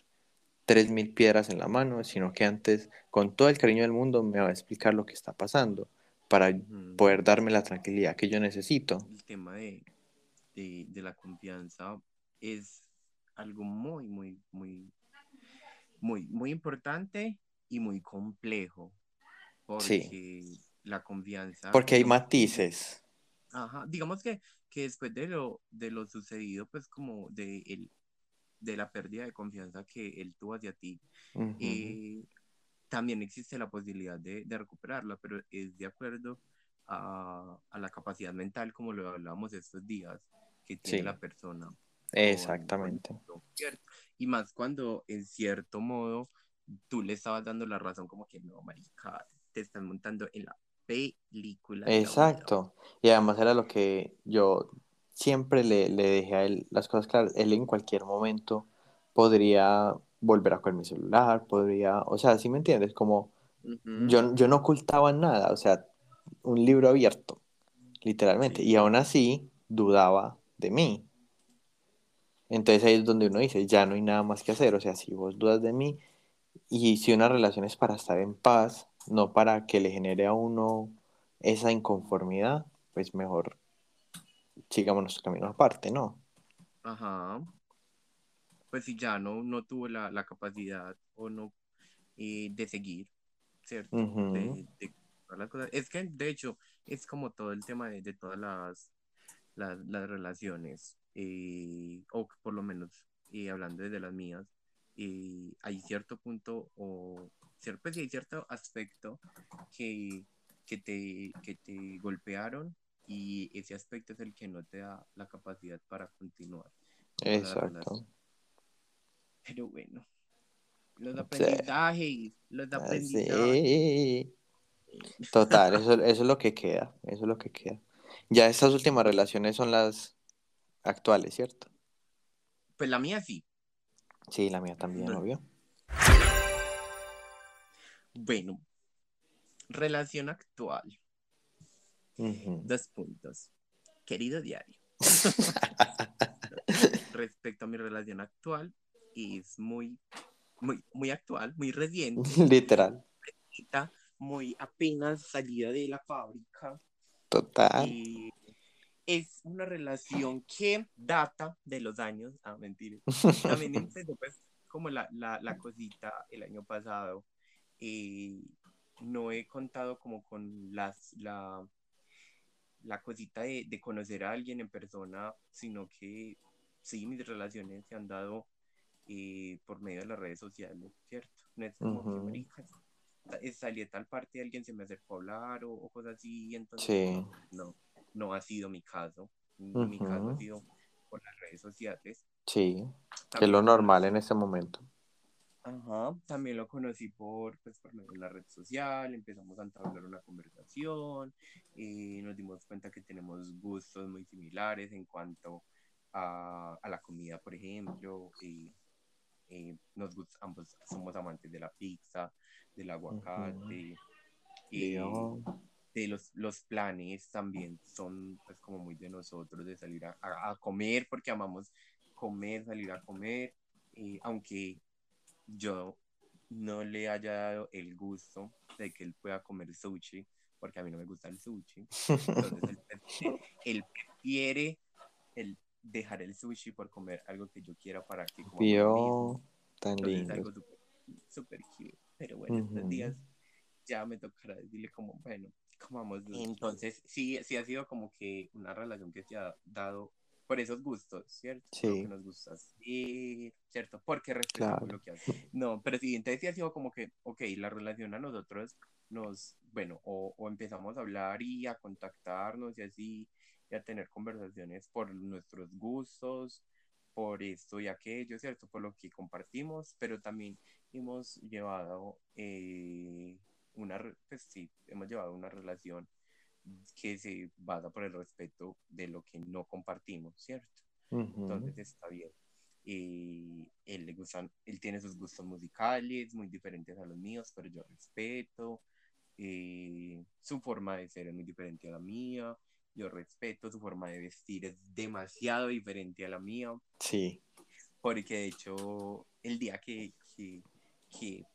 tres mil piedras en la mano, sino que antes, con todo el cariño del mundo, me va a explicar lo que está pasando para poder darme la tranquilidad que yo necesito. el tema de, de, de la confianza es algo muy, muy, muy, muy, muy importante y muy complejo. Porque la confianza. Porque hay matices. Ajá, digamos que, que después de lo, de lo sucedido, pues como de, el, de la pérdida de confianza que él tuvo hacia ti, eh, también existe la posibilidad de, de recuperarla, pero es de acuerdo a, a la capacidad mental, como lo hablábamos estos días, que tiene Sí. la persona. Exactamente. ¿cierto? Y más cuando, en cierto modo, tú le estabas dando la razón, como que no, marica, te están montando en la película. de la vida". Exacto. Y además era lo que yo siempre le, le dejé a él las cosas claras. Él en cualquier momento podría volver a coger mi celular, podría, o sea, ¿sí me entiendes? Como yo, yo no ocultaba nada, o sea, un libro abierto, literalmente. Y aún así dudaba de mí. Entonces ahí es donde uno dice, ya no hay nada más que hacer. O sea, si vos dudas de mí y si una relación es para estar en paz, no para que le genere a uno esa inconformidad, pues mejor sigamos nuestro camino aparte, ¿no? Ajá. Pues si ya no, no tuvo la, la capacidad o no eh, de seguir, ¿cierto? De, de todas las cosas. Es que, de hecho, es como todo el tema de, de todas las, las, las relaciones, eh, o por lo menos eh, hablando desde las mías, eh, hay cierto punto o cier- pues, hay cierto aspecto que, que, te, que te golpearon y ese aspecto es el que no te da la capacidad para continuar. Exacto. Pero bueno, los Sí. aprendizajes, los aprendizajes. Sí. Total, eso, eso es lo que queda, eso es lo que queda. Ya estas últimas relaciones son las actuales, ¿cierto? Pues la mía sí. Sí, la mía también, obvio. Bueno, relación actual. Dos puntos. Querido diario. <laughs> Respecto a mi relación actual, es muy, muy, muy actual, muy reciente, <laughs> Literal, muy apenas salida de la fábrica. total. Y es una relación que data de los años. Ah, mentira. <laughs> También empezó pues como la, la, la cosita el año pasado. eh, no he contado como con las, la, la cosita de, de conocer a alguien en persona, sino que sí, mis relaciones se han dado eh, por medio de las redes sociales, ¿cierto? No es como eh, salí a tal parte y alguien se me acercó a hablar o, o cosas así, entonces Sí. no, no ha sido mi caso. Mi caso ha sido por las redes sociales. Sí, que es lo normal en este momento. Ajá, también lo conocí por, pues, por medio de la red social, empezamos a entablar una conversación y nos dimos cuenta que tenemos gustos muy similares en cuanto a, a la comida, por ejemplo, y, y nos gusta, ambos somos amantes de la pizza, del aguacate, Yo- de los, los planes también son pues como muy de nosotros, de salir a, a- a comer, porque amamos comer, salir a comer, eh, aunque yo no le haya dado el gusto de que él pueda comer sushi, porque a mí no me gusta el sushi. Entonces <laughs> él, prefiere- él prefiere el dejar el sushi por comer algo que yo quiera para que coma conmigo. Vio tan Entonces es lindo. algo súper súper cute. Pero bueno, estos Ujú. días ya me tocará decirle como, bueno, comamos. dulce. Entonces, sí, sí ha sido como que una relación que se ha dado por esos gustos, ¿cierto? Por lo Sí. que nos gusta hacer, ¿cierto? Porque respetamos Claro. lo que hace. No, pero sí, entonces sí ha sido como que, ok, la relación a nosotros nos, bueno, o, o empezamos a hablar y a contactarnos y así, y a tener conversaciones por nuestros gustos, por esto y aquello, ¿cierto? Por lo que compartimos, pero también hemos llevado eh, una, pues sí, hemos llevado una relación que se basa por el respeto de lo que no compartimos, ¿cierto? Ujú. Entonces está bien. Y él le gustan, él tiene sus gustos musicales muy diferentes a los míos, pero yo respeto. eh, su forma de ser es muy diferente a la mía. Yo respeto su forma de vestir, es demasiado diferente a la mía Sí. porque de hecho el día que, que, que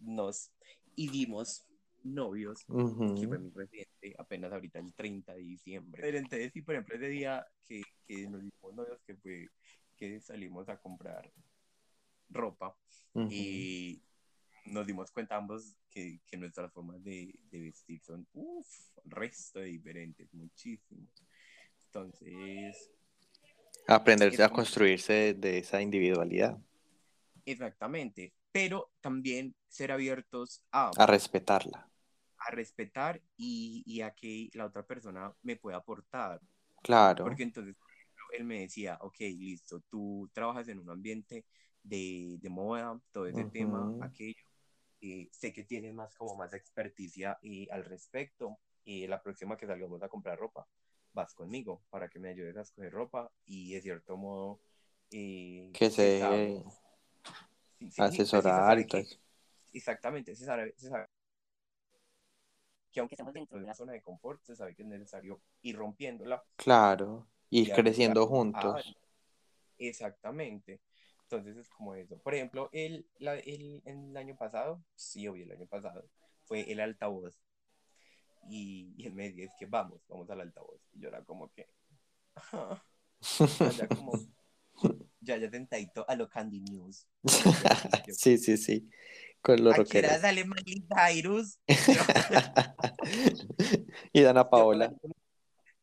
nos hicimos novios, que fue mi reciente, apenas ahorita el 30 de diciembre. Pero entonces sí, por ejemplo, ese día que, que nos hicimos novios, que fue que salimos a comprar ropa y nos dimos cuenta ambos que, que nuestras formas de, de vestir son, uff, resto de diferentes, muchísimo. Entonces, Aprenderse a construirse de, esa individualidad, Exactamente, pero también ser abiertos a, a respetarla. a respetar y, y a que la otra persona me pueda aportar. Claro. Porque entonces por ejemplo, él me decía, ok, listo, tú trabajas en un ambiente de, de moda, todo ese tema, aquello. Eh, sé que tienes más como más experticia y al respecto. Y la próxima que salgamos a comprar ropa, vas conmigo para que me ayudes a escoger ropa y de cierto modo... eh, Que se sabe- deje sí, sí, pues se asesorar y todo eso. Exactamente, se sabe, se sabe que aunque estamos dentro de una zona de confort, se sabe que es necesario ir rompiéndola. Claro. Ir y creciendo a- juntos. Exactamente. Entonces es como eso. Por ejemplo, el, la- el, el año pasado, sí, obvio, el año pasado, fue el altavoz. Y, y él me decía, es que vamos, vamos al altavoz. Y yo era como que, ajá, ya como, <laughs> ya, ya tentadito a lo Candy News. <laughs> Sí, sí, sí. Con los ¿A qué hora rockeros. sale Miley Cyrus? <laughs> y Dana Paola.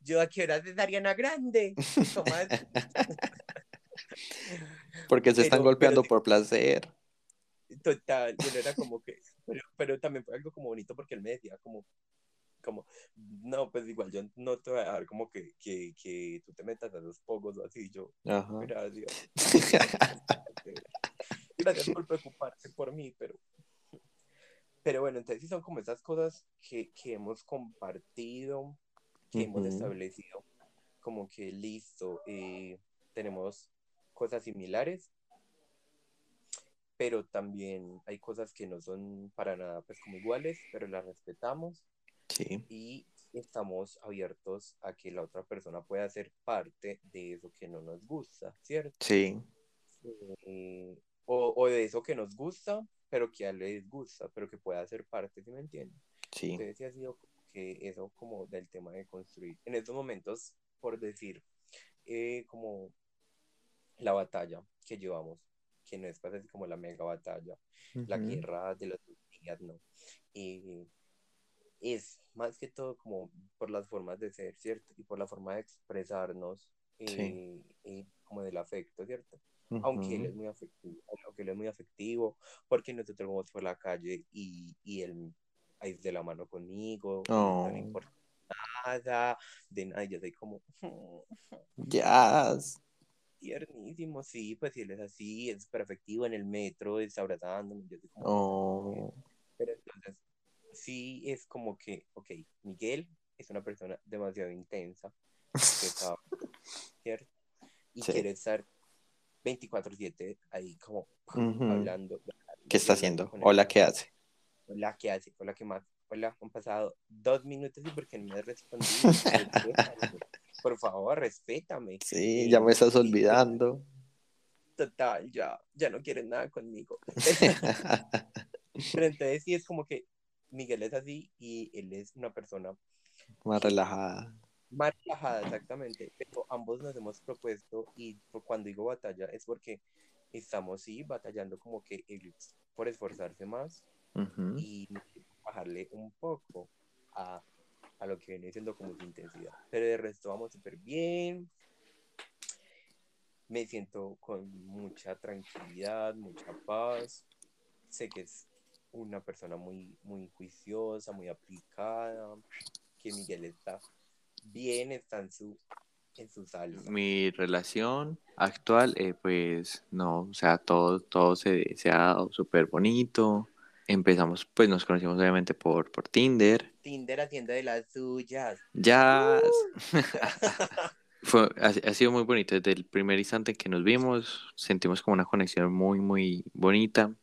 Yo a qué hora es Ariana Grande. Tomás. Porque se están Pero- golpeando pero por placer. Total, era como que, pero, pero también fue algo como bonito porque él me decía como, como, no, pues igual yo no te voy a dejar como que, que, que tú te metas a los pogos o así, yo, Ajá. gracias. <laughs> Gracias por preocuparse por mí, pero, pero bueno, entonces sí son como esas cosas que, que hemos compartido, que hemos establecido, como que listo, eh, tenemos cosas similares, pero también hay cosas que no son para nada pues como iguales, pero las respetamos Sí. y estamos abiertos a que la otra persona pueda ser parte de eso que no nos gusta, ¿cierto? Sí. Eh, o, o de eso que nos gusta, pero que a él le disgusta, pero que pueda ser parte, ¿sí me entiendes? Sí. Entonces sí ha sido que eso como del tema de construir. En estos momentos, por decir, eh, como la batalla que llevamos, que no es pues así como la mega batalla, la guerra de las días, no. Eh, es más que todo como por las formas de ser, ¿cierto? Y por la forma de expresarnos, eh, como del afecto, ¿cierto? Aunque él es muy afectivo, aunque él es muy afectivo, porque nosotros vamos por la calle y, y él ahí de la mano conmigo, y no Oh. importa nada, de nada, y yo soy como Jazz. Tiernísimo, sí, pues si él es así, es súper afectivo en el metro, está abrazándome, yo como, Oh. pero entonces sí es como que, ok, Miguel es una persona demasiado intensa, <laughs> ¿cierto? Y Sí. quiere estar 24/7 ahí como hablando. ¿Qué está haciendo? Hola, ¿qué hace? Hola, ¿qué hace? Hola, ¿qué más? hola, han pasado dos minutos y por qué no me has respondido. <laughs> Por favor, respétame. Sí, ya me estás olvidando. <laughs> Total, ya, ya no quieren nada conmigo. <laughs> Pero entonces sí es como que Miguel es así y él es una persona Más relajada. más relajada, exactamente. Pero ambos nos hemos propuesto, y cuando digo batalla, es porque estamos, sí, batallando como que él por esforzarse más Ujú. y bajarle un poco a, a lo que viene siendo como su intensidad. Pero de resto vamos súper bien. Me siento con mucha tranquilidad, mucha paz. Sé que es una persona muy, muy juiciosa, muy aplicada, que Miguel está bien, está en su, en su salsa. Mi relación actual, eh, pues no, o sea, todo, todo se, se ha dado súper bonito. Empezamos, pues nos conocimos obviamente por, por Tinder. Tinder haciendo de las suyas. Ya <laughs> fue, ha, ha sido muy bonito. Desde el primer instante que nos vimos, sentimos como una conexión muy, muy bonita.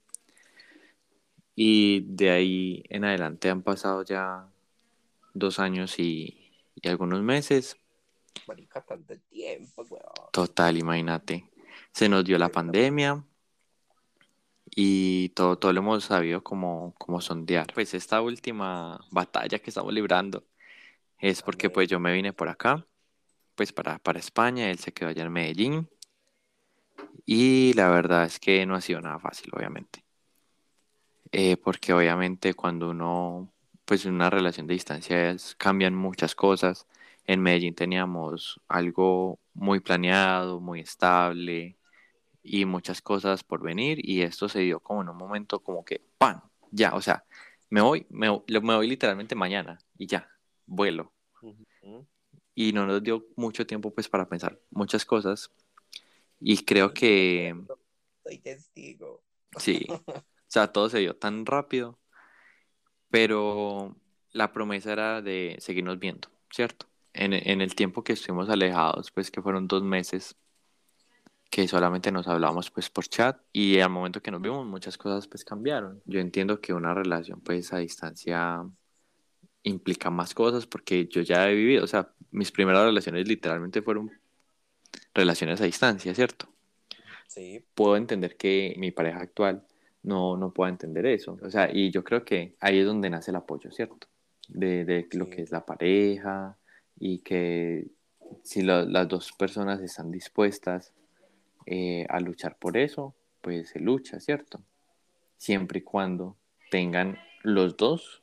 Y de ahí en adelante han pasado ya dos años y, y algunos meses. Marica, tanto tiempo, weón. Total, imagínate. Se nos dio la pandemia y todo, todo lo hemos sabido como, como sondear. Pues esta última batalla que estamos librando es porque pues yo me vine por acá, pues para, para España, él se quedó allá en Medellín y la verdad es que no ha sido nada fácil, obviamente. Eh, porque obviamente cuando uno, pues en una relación de distancia es- cambian muchas cosas. En Medellín teníamos algo muy planeado, muy estable y muchas cosas por venir y esto se dio como en un momento como que ¡pam! Ya, o sea, me voy, me, me voy literalmente mañana y ya, vuelo. Y no nos dio mucho tiempo pues para pensar muchas cosas y creo que Soy testigo. sí, <laughs> o sea, todo se dio tan rápido, pero la promesa era de seguirnos viendo, ¿cierto? En, en el tiempo que estuvimos alejados, pues que fueron dos meses, que solamente nos hablábamos pues por chat y al momento que nos vimos muchas cosas pues cambiaron. Yo entiendo que una relación pues a distancia implica más cosas porque yo ya he vivido, o sea, mis primeras relaciones literalmente fueron relaciones a distancia, ¿cierto? Sí, puedo entender que mi pareja actual no, no pueda entender eso. O sea, y yo creo que ahí es donde nace el apoyo, ¿cierto? De, de lo Sí. que es la pareja y que si lo- las dos personas están dispuestas eh, a luchar por eso, pues se lucha, ¿cierto? Siempre y cuando tengan los dos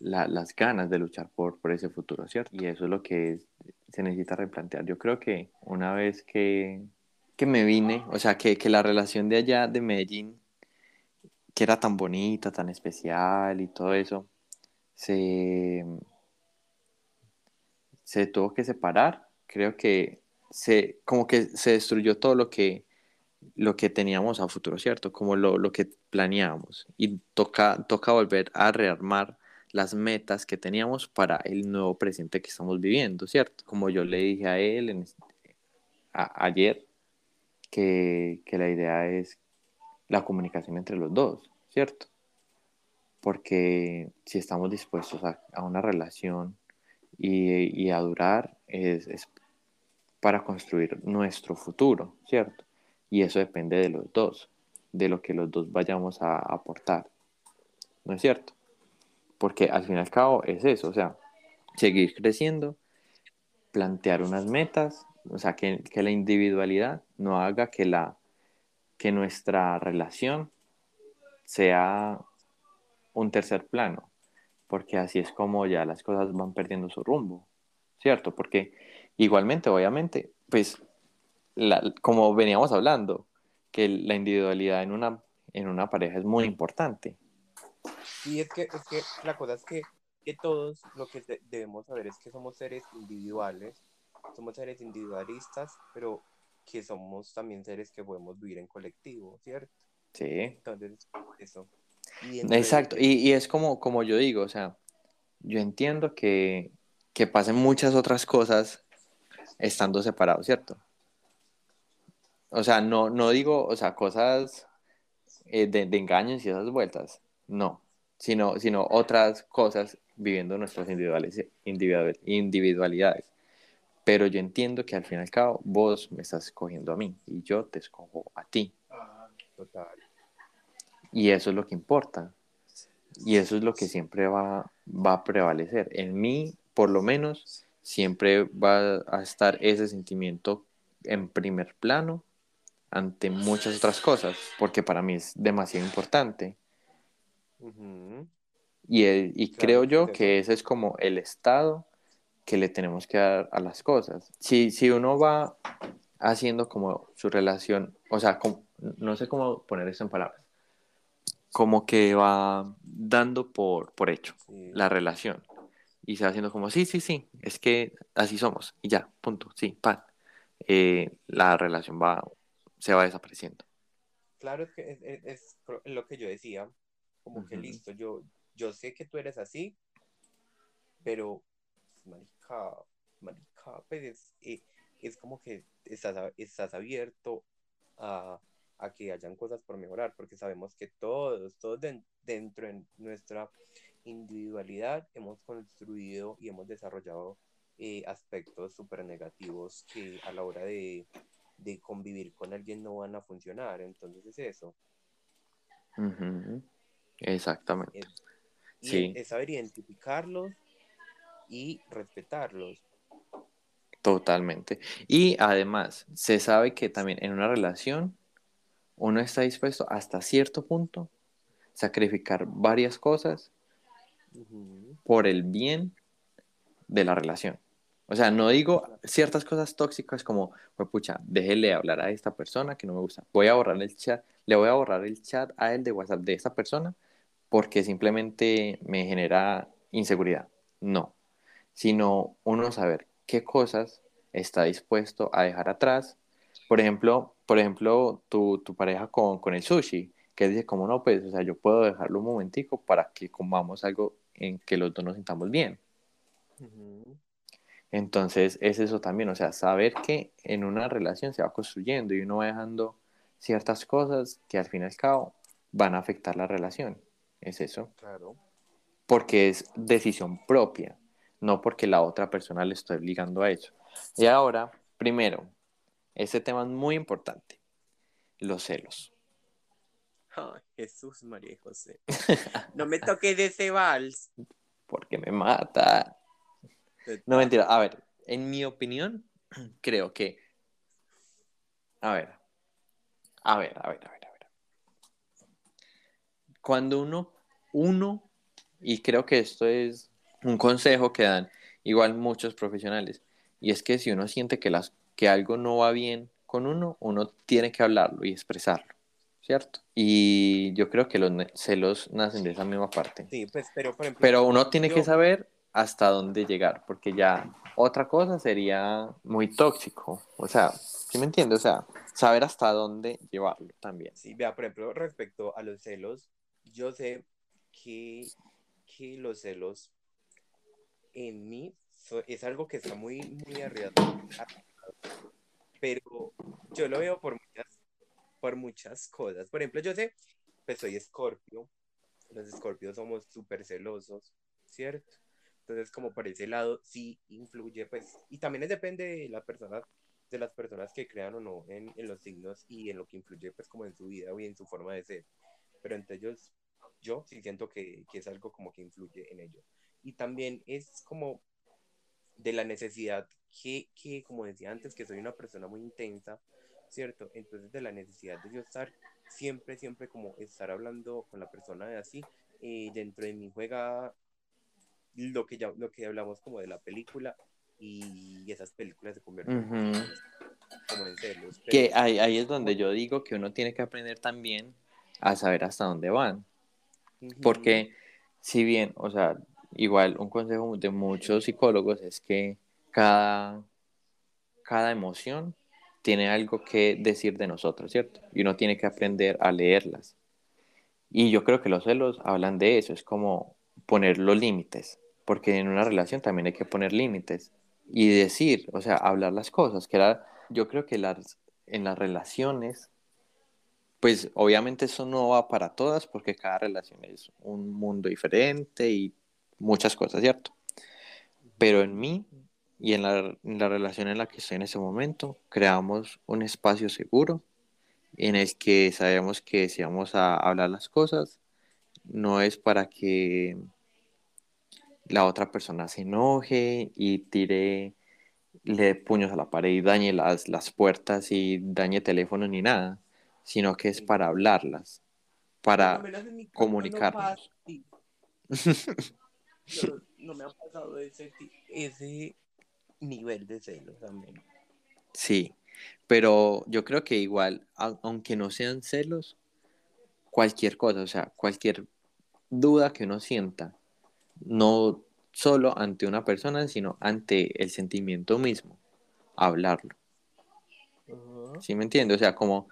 la- las ganas de luchar por, por ese futuro, ¿cierto? Y eso es lo que se necesita replantear. Yo creo que una vez que, que me vine, o sea, que, que la relación de allá de Medellín, que era tan bonita, tan especial y todo eso, se, se tuvo que separar. Creo que se, como que se destruyó todo lo que, lo que teníamos a futuro, ¿cierto? Como lo, lo que planeábamos. Y toca, toca volver a rearmar las metas que teníamos para el nuevo presente que estamos viviendo, ¿cierto? Como yo le dije a él en- a- ayer, que, que la idea es la comunicación entre los dos, ¿cierto? Porque si estamos dispuestos a, a una relación y, y a durar, es, es para construir nuestro futuro, ¿cierto? Y eso depende de los dos, de lo que los dos vayamos a aportar, ¿no es cierto? Porque al fin y al cabo es eso, o sea, seguir creciendo, plantear unas metas, o sea, que, que la individualidad no haga que, la, que nuestra relación sea un tercer plano, porque así es como ya las cosas van perdiendo su rumbo, ¿cierto? Porque igualmente, obviamente, pues, la- como veníamos hablando, que la individualidad en una, en una pareja es muy importante. Y es que, es que la cosa es que, que todos lo que de- debemos saber es que somos seres individuales, somos seres individualistas, pero que somos también seres que podemos vivir en colectivo, ¿cierto? Sí. Entonces, eso. Y Exacto, y, y es como, como yo digo, o sea, yo entiendo que, que pasen muchas otras cosas estando separados, ¿cierto? O sea, no, no digo, o sea, cosas eh, de, engaños y esas vueltas, no, sino, sino otras cosas viviendo nuestras individuales, individual- individualidades. Pero yo entiendo que al fin y al cabo vos me estás escogiendo a mí y yo te escojo a ti. Total. Y eso es lo que importa. Y eso es lo que siempre va, va a prevalecer. En mí, por lo menos, siempre va a estar ese sentimiento en primer plano ante muchas otras cosas, porque para mí es demasiado importante. Y, el- y Claro, creo yo que ese es como el estado que le tenemos que dar a las cosas. Si, si uno va haciendo como su relación, o sea, como- no sé cómo poner eso en palabras, como que va dando por, por hecho Sí. la relación y se va haciendo como, sí, sí, sí, es que así somos y ya, punto, sí, pan. Eh, la relación va, se va desapareciendo. Claro, es que es, es- lo que yo decía, como que listo, yo, yo sé que tú eres así, pero, marica, marica, pues es, eh, es como que estás, estás abierto a, a que hayan cosas por mejorar, porque sabemos que todos, todos den- dentro de nuestra individualidad hemos construido y hemos desarrollado eh, aspectos súper negativos que a la hora de, de convivir con alguien no van a funcionar. Entonces es eso. Exactamente. Es, Sí. es saber identificarlos y respetarlos. Totalmente. Y además, se sabe que también en una relación uno está dispuesto hasta cierto punto sacrificar varias cosas Por el bien de la relación. O sea, no digo ciertas cosas tóxicas como, pues pucha, déjele hablar a esta persona que no me gusta. Voy a borrar el chat, le voy a borrar el chat a él de WhatsApp de esta persona porque simplemente me genera inseguridad. No, sino uno saber qué cosas está dispuesto a dejar atrás. Por ejemplo, por ejemplo, tu, tu pareja con, con el sushi, que dice como no, pues, o sea, yo puedo dejarlo un momentico para que comamos algo en que los dos nos sintamos bien. Entonces es eso también, o sea, saber que en una relación se va construyendo y uno va dejando ciertas cosas que al fin y al cabo van a afectar la relación. Es eso. Claro. Porque es decisión propia, no porque la otra persona le esté obligando a eso. Y ahora, primero, este tema es muy importante, los celos. Ay, Jesús, María y José. <laughs> No me toques de ese vals. Porque me mata. No, mentira. A ver, en mi opinión, <clears throat> creo que. A ver. A ver, a ver, a ver, a ver. Cuando uno, uno, y creo que esto es un consejo que dan igual muchos profesionales, y es que si uno siente que, las, que algo no va bien con uno, uno tiene que hablarlo y expresarlo, ¿cierto? Y yo creo que los celos nacen de esa misma parte. Sí, pues, pero por ejemplo. Pero uno tiene que yo- saber hasta dónde llegar, porque ya otra cosa sería muy tóxico. O sea, ¿sí me entiende? O sea, saber hasta dónde llevarlo también. Sí, vea, por ejemplo, respecto a los celos, yo sé que, que los celos en mí es algo que está muy, muy arriesgado, pero yo lo veo por muchas, por muchas cosas. Por ejemplo, yo sé, pues soy escorpio, los escorpios somos súper celosos, ¿cierto? Entonces, como por ese lado, sí influye, pues, y también depende de la persona, de las personas que crean o no en, en los signos y en lo que influye, pues, como en su vida y en su forma de ser. Pero entre ellos, yo sí siento que, que es algo como que influye en ello. Y también es como de la necesidad que, que, como decía antes, que soy una persona muy intensa, ¿cierto? Entonces, de la necesidad de yo estar siempre, siempre como estar hablando con la persona de así, eh, dentro de mí juega lo que ya lo que hablamos como de la película y esas películas se convierten Ujú. como en celos. Que ahí, ahí es donde yo digo que uno tiene que aprender también a saber hasta dónde van. Ujú. Porque si bien, o sea, igual un consejo de muchos psicólogos es que cada, cada emoción tiene algo que decir de nosotros, ¿cierto? Y uno tiene que aprender a leerlas. Y yo creo que los celos hablan de eso, es como poner los límites, porque en una relación también hay que poner límites y decir, o sea, hablar las cosas, que era, yo creo que las, en las relaciones pues obviamente eso no va para todas porque cada relación es un mundo diferente y muchas cosas, ¿cierto? Pero en mí y en la, en la relación en la que estoy en ese momento, creamos un espacio seguro en el que sabemos que si vamos a hablar las cosas, no es para que la otra persona se enoje y tire, le dé puños a la pared y dañe las, las puertas y dañe teléfono ni nada, sino que es para hablarlas, para comunicarnos. <laughs> No, no me ha pasado ese, ese nivel de celos también. Sí, pero yo creo que igual, au- aunque no sean celos, cualquier cosa, o sea, cualquier duda que uno sienta, no solo ante una persona, sino ante el sentimiento mismo, hablarlo. ¿Sí me entiendes? O sea, como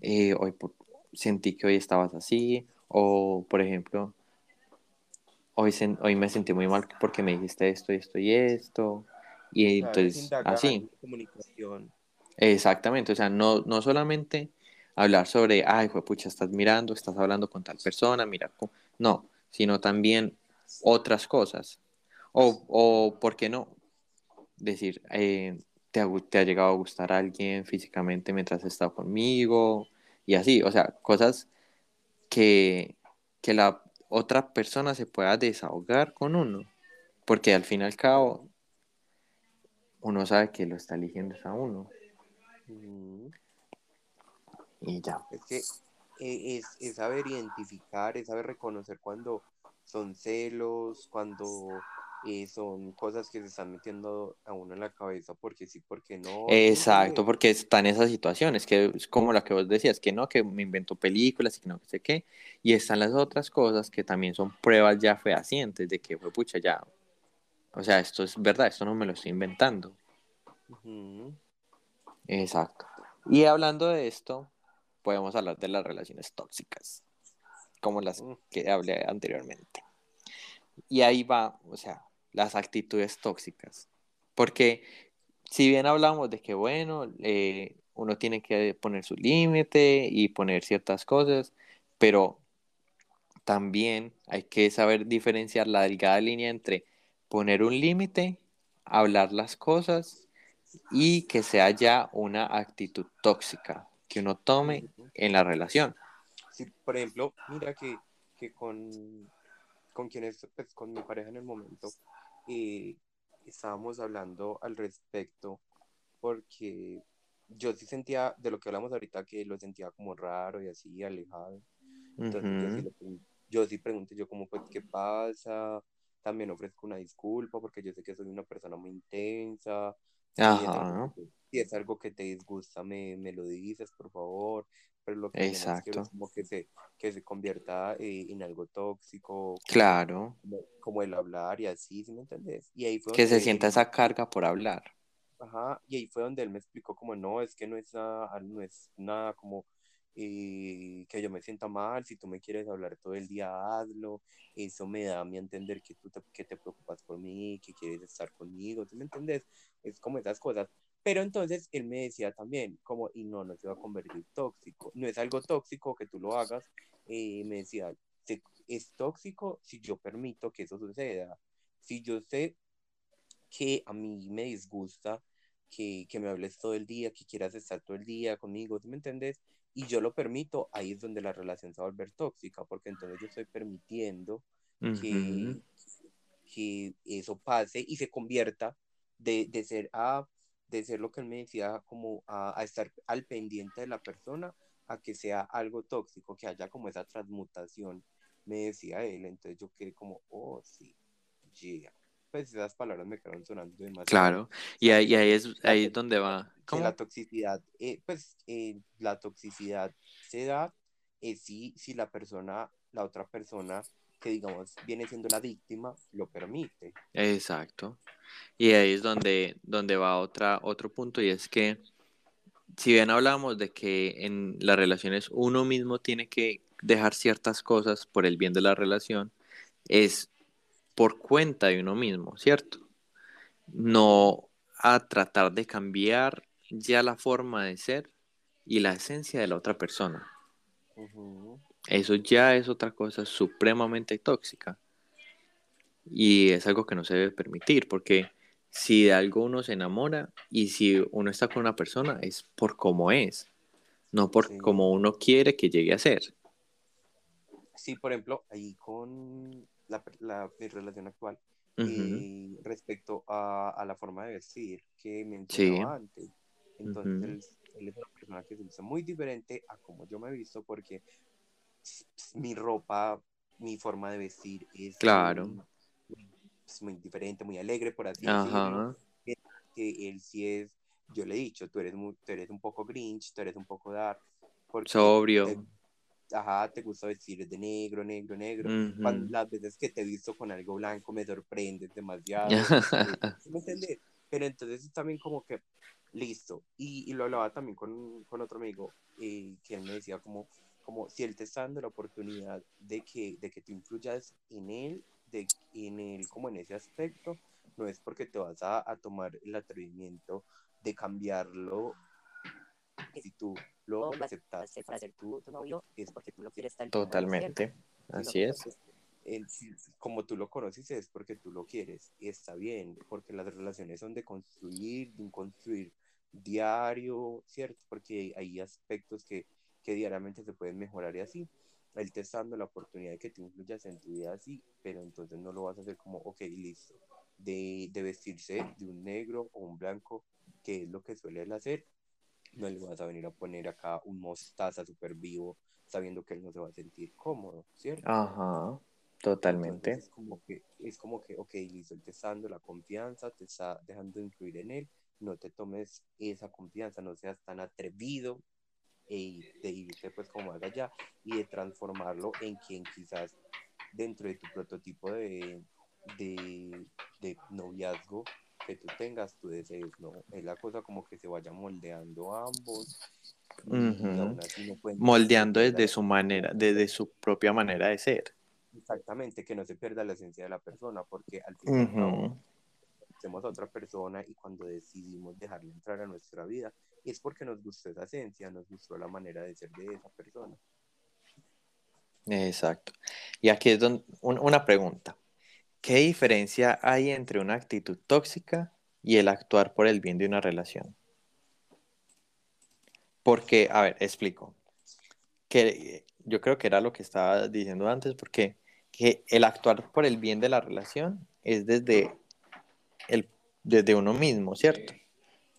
eh, hoy por- sentí que hoy estabas así, o por ejemplo, hoy, sen- hoy me sentí muy mal porque me dijiste esto y esto y esto, y entonces indagar, así. comunicación. Exactamente, o sea, no, no solamente hablar sobre, ay, pucha, estás mirando, estás hablando con tal persona, mira, co-". no, sino también otras cosas. O, o ¿por qué no? Decir, eh, ¿te, ha, te ha llegado a gustar alguien físicamente mientras has estado conmigo? Y así, o sea, cosas que, que la otra persona se pueda desahogar con uno. Porque al fin y al cabo, uno sabe que lo está eligiendo a uno. Y ya. Es que eh, es, es saber identificar, es saber reconocer cuando son celos, cuando eh, son cosas que se están metiendo a uno en la cabeza porque sí, porque no. ¿sí me Exacto, porque está en esas situaciones, que es como la que vos decías, que no, que me invento películas y que no sé qué, y están las otras cosas que también son pruebas ya fehacientes de que fue pucha ya, o sea, esto es verdad, esto no me lo estoy inventando. Exacto. Y hablando de esto, podemos hablar de las relaciones tóxicas, como las Mm. que hablé anteriormente. Y ahí va, o sea, las actitudes tóxicas. Porque si bien hablamos de que, bueno, eh, uno tiene que poner su límite y poner ciertas cosas, pero también hay que saber diferenciar la delgada línea entre poner un límite, hablar las cosas y que sea ya una actitud tóxica que uno tome en la relación. Sí, por ejemplo, mira que, que con, con quien es, pues, con mi pareja en el momento, eh, estábamos hablando al respecto porque yo sí sentía, de lo que hablamos ahorita, que lo sentía como raro y así, alejado. Entonces yo sí, Ujú. le pregun- yo sí pregunté yo como, pues, ¿qué pasa? También ofrezco una disculpa porque yo sé que soy una persona muy intensa. Si es algo Ajá, que te, si es algo que te disgusta, me, me lo dices, por favor. Pero lo que quiero es como que se, que se convierta eh, en algo tóxico, Claro, como, como el hablar y así, ¿sí me entendés? Y ahí fue que se sienta él esa carga por hablar. Ajá, y ahí fue donde él me explicó como no, es que no es nada, no es nada como que yo me sienta mal, si tú me quieres hablar todo el día, hazlo, eso me da a mí entender que tú te, que te preocupas por mí, que quieres estar conmigo, ¿tú me entiendes? Es como esas cosas. Pero entonces él me decía también, como, y no, no se va a convertir tóxico, no es algo tóxico que tú lo hagas, eh, me decía, "Se- es tóxico si yo permito que eso suceda, si yo sé que a mí me disgusta que, que me hables todo el día, que quieras estar todo el día conmigo, ¿tú me entiendes? Y yo lo permito, ahí es donde la relación se va a volver tóxica, porque entonces yo estoy permitiendo que, que eso pase y se convierta de, de ser a de ser lo que él me decía como a, a estar al pendiente de la persona a que sea algo tóxico, que haya como esa transmutación, me decía él, entonces yo quedé como, oh sí, yeah. Pues esas palabras me quedaron sonando demasiado. Claro, y ahí, y ahí es ahí es donde va. ¿Cómo? la toxicidad, eh, pues eh, la toxicidad se da eh, si, si la persona, la otra persona que digamos viene siendo la víctima, lo permite. Exacto. Y ahí es donde, donde va otra, otro punto, y es que si bien hablamos de que en las relaciones uno mismo tiene que dejar ciertas cosas por el bien de la relación, es por cuenta de uno mismo, ¿cierto? No a tratar de cambiar ya la forma de ser y la esencia de la otra persona. Eso ya es otra cosa supremamente tóxica. Y es algo que no se debe permitir, porque si de algo uno se enamora y si uno está con una persona es por cómo es, no por Sí. cómo uno quiere que llegue a ser. Sí, por ejemplo, ahí con la, la- mi relación actual, Ujú. eh, respecto a, a la forma de vestir que mencionaba antes. Entonces, Ujú. él, él es una persona que se viste muy diferente a como yo me he visto porque mi ropa, mi forma de vestir es Claro. muy, muy- es muy diferente, muy alegre, por así decirlo. Que él sí es, yo le he dicho, tú eres, muy, tú eres un poco grinch, tú eres un poco dark. Sobrio. te- ajá, te gusta vestir de negro, negro, negro. Cuando, Ujú. las veces que te he visto con algo blanco me sorprendes demasiado. <laughs> ¿sí me entiendes? Pero entonces es también como que, listo. Y, y lo hablaba también con, con otro amigo, eh, que él me decía como, como si él te está dando la oportunidad de que, de que tú influyas en él, de, en él como en ese aspecto, no es porque te vas a, a tomar el atrevimiento de cambiarlo. Si tú lo aceptaste para ser tu, novio, es porque tú lo quieres tal. Totalmente. Así es. el- como tú lo conoces es porque tú lo quieres y está bien, porque las relaciones son de construir, de un construir diario, ¿cierto? Porque hay aspectos que, que diariamente se pueden mejorar y así. Él te está dando la oportunidad de que tú influyas en tu vida así, pero entonces no lo vas a hacer como, ok, listo, de, de vestirse de un negro o un blanco, que es lo que suele él hacer, no le vas a venir a poner acá un mostaza súper vivo sabiendo que él no se va a sentir cómodo, ¿cierto? Ajá. Totalmente. Entonces, es como que, es como que, ok, listo, él te está dando la confianza, te está dejando influir en él, no te tomes esa confianza, no seas tan atrevido e, de irte pues como más allá y de transformarlo en quien quizás dentro de tu prototipo de, de, de noviazgo que tú tengas, tú desees, ¿no? Es la cosa como que se vaya moldeando a ambos. así no pueden- Moldeando desde su manera, desde su propia manera de ser. Exactamente, que no se pierda la esencia de la persona, porque al fin y al cabo, Ujú. conocemos a otra persona y cuando decidimos dejarle entrar a nuestra vida, es porque nos gustó esa esencia, nos gustó la manera de ser de esa persona. Exacto. Y aquí es donde, un- una pregunta. ¿Qué diferencia hay entre una actitud tóxica y el actuar por el bien de una relación? Porque, a ver, explico. Que yo creo que era lo que estaba diciendo antes, porque que el actuar por el bien de la relación es desde, el, desde uno mismo, ¿cierto?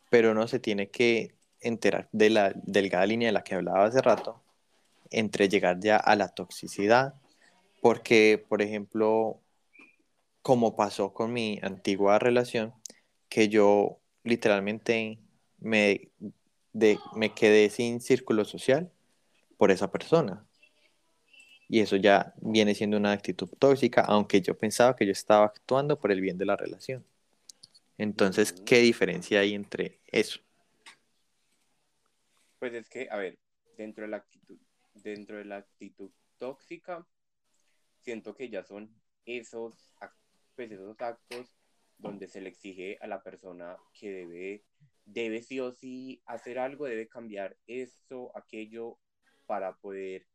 Pero uno se tiene que enterar de la delgada línea de la que hablaba hace rato, entre llegar ya a la toxicidad, porque, por ejemplo, como pasó con mi antigua relación, que yo literalmente me, de, me quedé sin círculo social por esa persona. Y eso ya viene siendo una actitud tóxica, aunque yo pensaba que yo estaba actuando por el bien de la relación. Entonces. ¿qué diferencia hay entre eso? Pues es que, a ver, dentro de la actitud, dentro de la actitud tóxica, siento que ya son esos, ac- pues esos actos donde se le exige a la persona que debe, debe sí o sí hacer algo, debe cambiar esto, aquello, para poder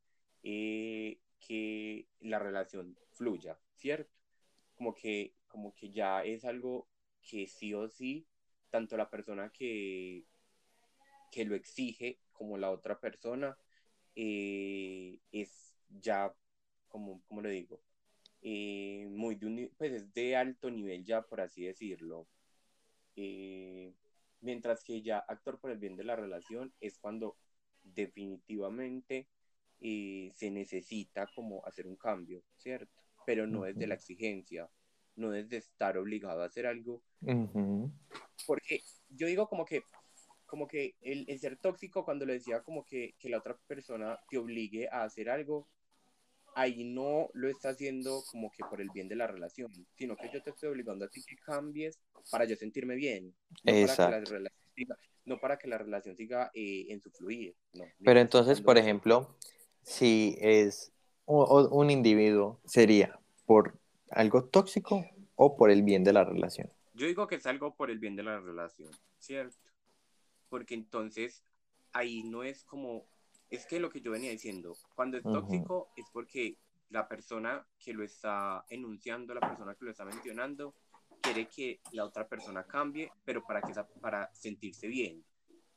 eh, que la relación fluya, ¿cierto? Como que, como que ya es algo que sí o sí, tanto la persona que, que lo exige como la otra persona eh, es ya, como, ¿cómo lo digo? Eh, muy de un, pues es de alto nivel ya, por así decirlo. Eh, mientras que ya actuar por el bien de la relación es cuando definitivamente eh, se necesita como hacer un cambio, ¿cierto? Pero no es de la exigencia, no es de estar obligado a hacer algo, porque yo digo como que como que el, el ser tóxico cuando le decía como que, que la otra persona te obligue a hacer algo ahí no lo está haciendo como que por el bien de la relación sino que yo te estoy obligando a ti que cambies para yo sentirme bien no para que la Exacto. relación siga, no para que la relación siga eh, en su fluir no. Pero entonces, por ejemplo, si es o- un individuo, ¿sería por algo tóxico o por el bien de la relación? Yo digo que es algo por el bien de la relación, ¿cierto? Porque entonces ahí no es como es que lo que yo venía diciendo, cuando es tóxico es porque la persona que lo está enunciando, la persona que lo está mencionando, quiere que la otra persona cambie, pero para, que, para sentirse bien.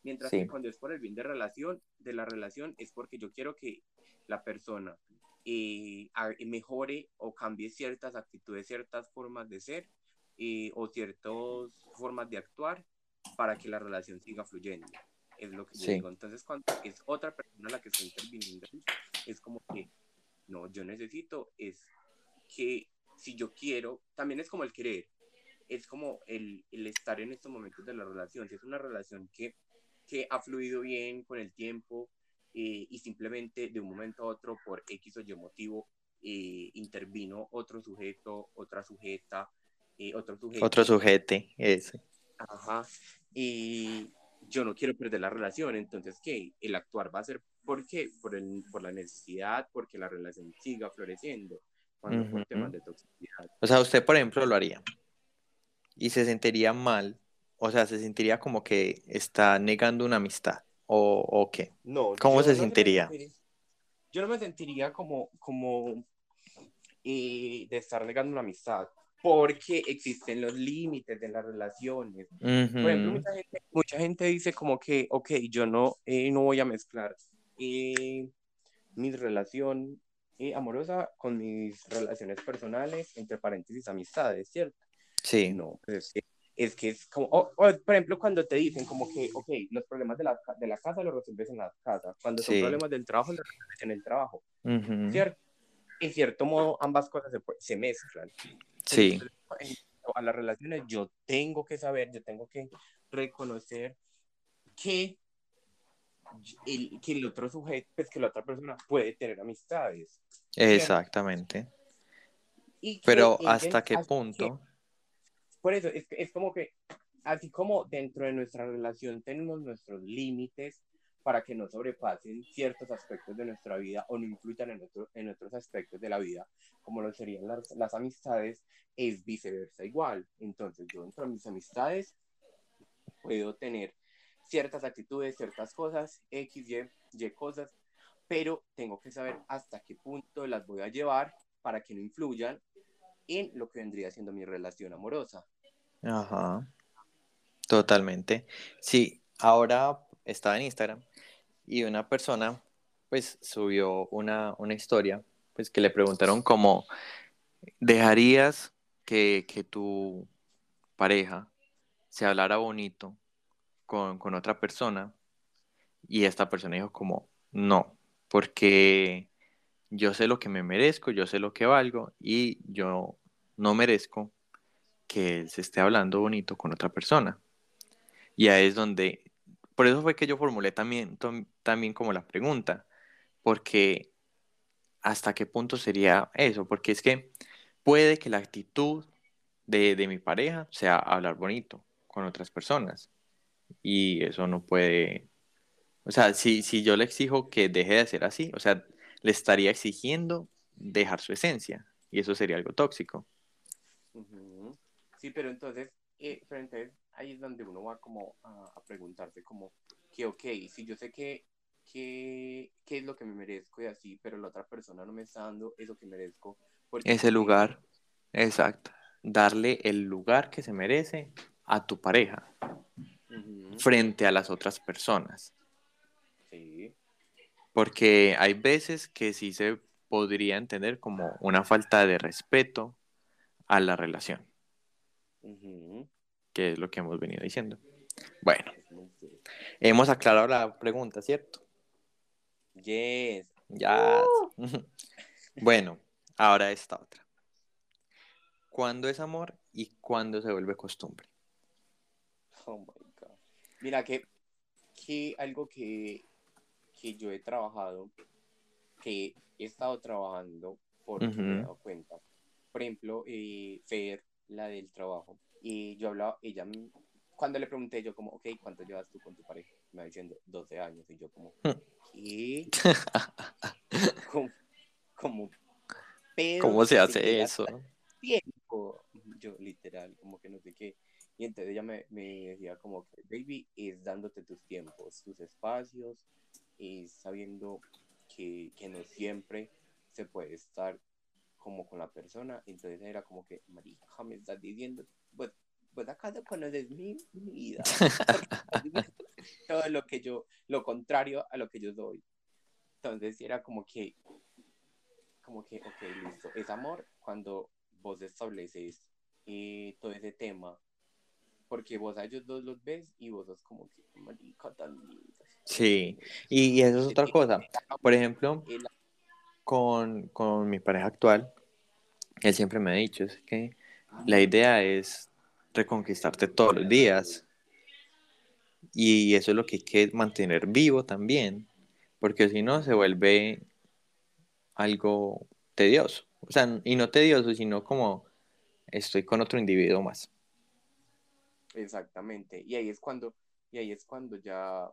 Mientras Sí. que cuando es por el bien de, relación, de la relación, es porque yo quiero que la persona eh, a- mejore o cambie ciertas actitudes, ciertas formas de ser eh, o ciertas formas de actuar para que la relación siga fluyendo. Es lo que yo Sí. digo. Entonces, cuando es otra persona la que está interviniendo, es como que, no, yo necesito, es que si yo quiero, también es como el querer, es como el, el estar en estos momentos de la relación. Si es una relación que, que ha fluido bien con el tiempo eh, y simplemente de un momento a otro, por X o Y motivo, eh, intervino otro sujeto, otra sujeta, eh, otro sujeto. Otro sujete, ese. Ajá. Y yo no quiero perder la relación, entonces, ¿qué? El actuar va a ser, ¿por qué? Por, el, por la necesidad, porque la relación siga floreciendo, cuando por temas de toxicidad. O sea, usted, por ejemplo, lo haría. Y se sentiría mal. O sea, se sentiría como que está negando una amistad. ¿O, o qué? No, ¿Cómo se no sentiría- yo no me sentiría como, como eh, de estar negando una amistad, porque existen los límites de las relaciones. Por ejemplo, mucha gente, mucha gente dice como que, ok, yo no, eh, no voy a mezclar eh, mi relación eh, amorosa con mis relaciones personales, entre paréntesis, amistades, ¿cierto? Sí. No, pues es que es, que es como, o- o, por ejemplo, cuando te dicen como que, ok, los problemas de la, de la casa los resuelves en la casa, cuando son Sí. problemas del trabajo los resuelves en el trabajo, Ujú. ¿cierto? En cierto modo, ambas cosas se, se mezclan. Sí. Entonces, a las relaciones, yo tengo que saber, yo tengo que reconocer que el, que el otro sujeto, pues que la otra persona puede tener amistades. Exactamente. Y Pero ¿hasta qué punto? Por eso, es, es como que, así como dentro de nuestra relación tenemos nuestros límites para que no sobrepasen ciertos aspectos de nuestra vida o no influyan en, otro- en otros aspectos de la vida, como lo serían las, las amistades, es viceversa igual. Entonces, yo dentro de mis amistades puedo tener ciertas actitudes, ciertas cosas, X, Y, Y cosas, pero tengo que saber hasta qué punto las voy a llevar para que no influyan en lo que vendría siendo mi relación amorosa. Ajá. Totalmente. Sí, ahora estaba en Instagram y una persona pues subió una, una historia pues que le preguntaron cómo dejarías que, que tu pareja se hablara bonito con, con otra persona y esta persona dijo como no, porque yo sé lo que me merezco, yo sé lo que valgo y yo no merezco que él se esté hablando bonito con otra persona. Y ahí es donde, por eso fue que yo formulé también, también como la pregunta, porque hasta qué punto sería eso, porque es que puede que la actitud de, de mi pareja sea hablar bonito con otras personas y eso no puede, o sea, si, si yo le exijo que deje de ser así, o sea, le estaría exigiendo dejar su esencia y eso sería algo tóxico. Sí, pero entonces, eh, pero entonces ahí es donde uno va como a, a preguntarse como que, ok, si yo sé que, que, qué es lo que me merezco y así, pero la otra persona no me está dando eso que merezco. porque Ese lugar, exacto, darle el lugar que se merece a tu pareja frente a las otras personas. Sí, Porque hay veces que sí se podría entender como una falta de respeto a la relación, ujú, que es lo que hemos venido diciendo. Bueno, hemos aclarado la pregunta, ¿cierto? Yes. Ya. <laughs> Bueno, ahora esta otra. ¿Cuándo es amor y cuándo se vuelve costumbre? Oh my God. Mira que, que algo que, que yo he trabajado, que he estado trabajando porque me he dado cuenta. Por ejemplo, eh, Fer, la del trabajo, y yo hablaba, ella, cuando le pregunté yo como, ok, ¿cuánto llevas tú con tu pareja? Me va diciendo 12 años, y yo como, ¿qué? <laughs> como, como pedo ¿Cómo se hace eso? tiempo. Yo, literal, como que no sé qué. Y entonces ella me, me decía como que, baby, es dándote tus tiempos, tus espacios, es sabiendo que, que no siempre se puede estar como con la persona, entonces era como que, marica, me estás diciendo, pues, pues acá no conoces mi vida, <laughs> <laughs> todo lo que yo, lo contrario a lo que yo doy. Entonces era como que, como que, ok, listo, es amor cuando vos estableces eh, todo ese tema, porque vos a ellos dos los ves y vos sos como que, marica, tan linda. Sí, y, y eso es otra cosa. Por ejemplo, con, con mi pareja actual, él siempre me ha dicho, es que la idea es reconquistarte todos los días. Y eso es lo que hay que mantener vivo también, porque si no se vuelve algo tedioso. O sea, y no tedioso, sino como estoy con otro individuo más. Exactamente. Y ahí es cuando, y ahí es cuando ya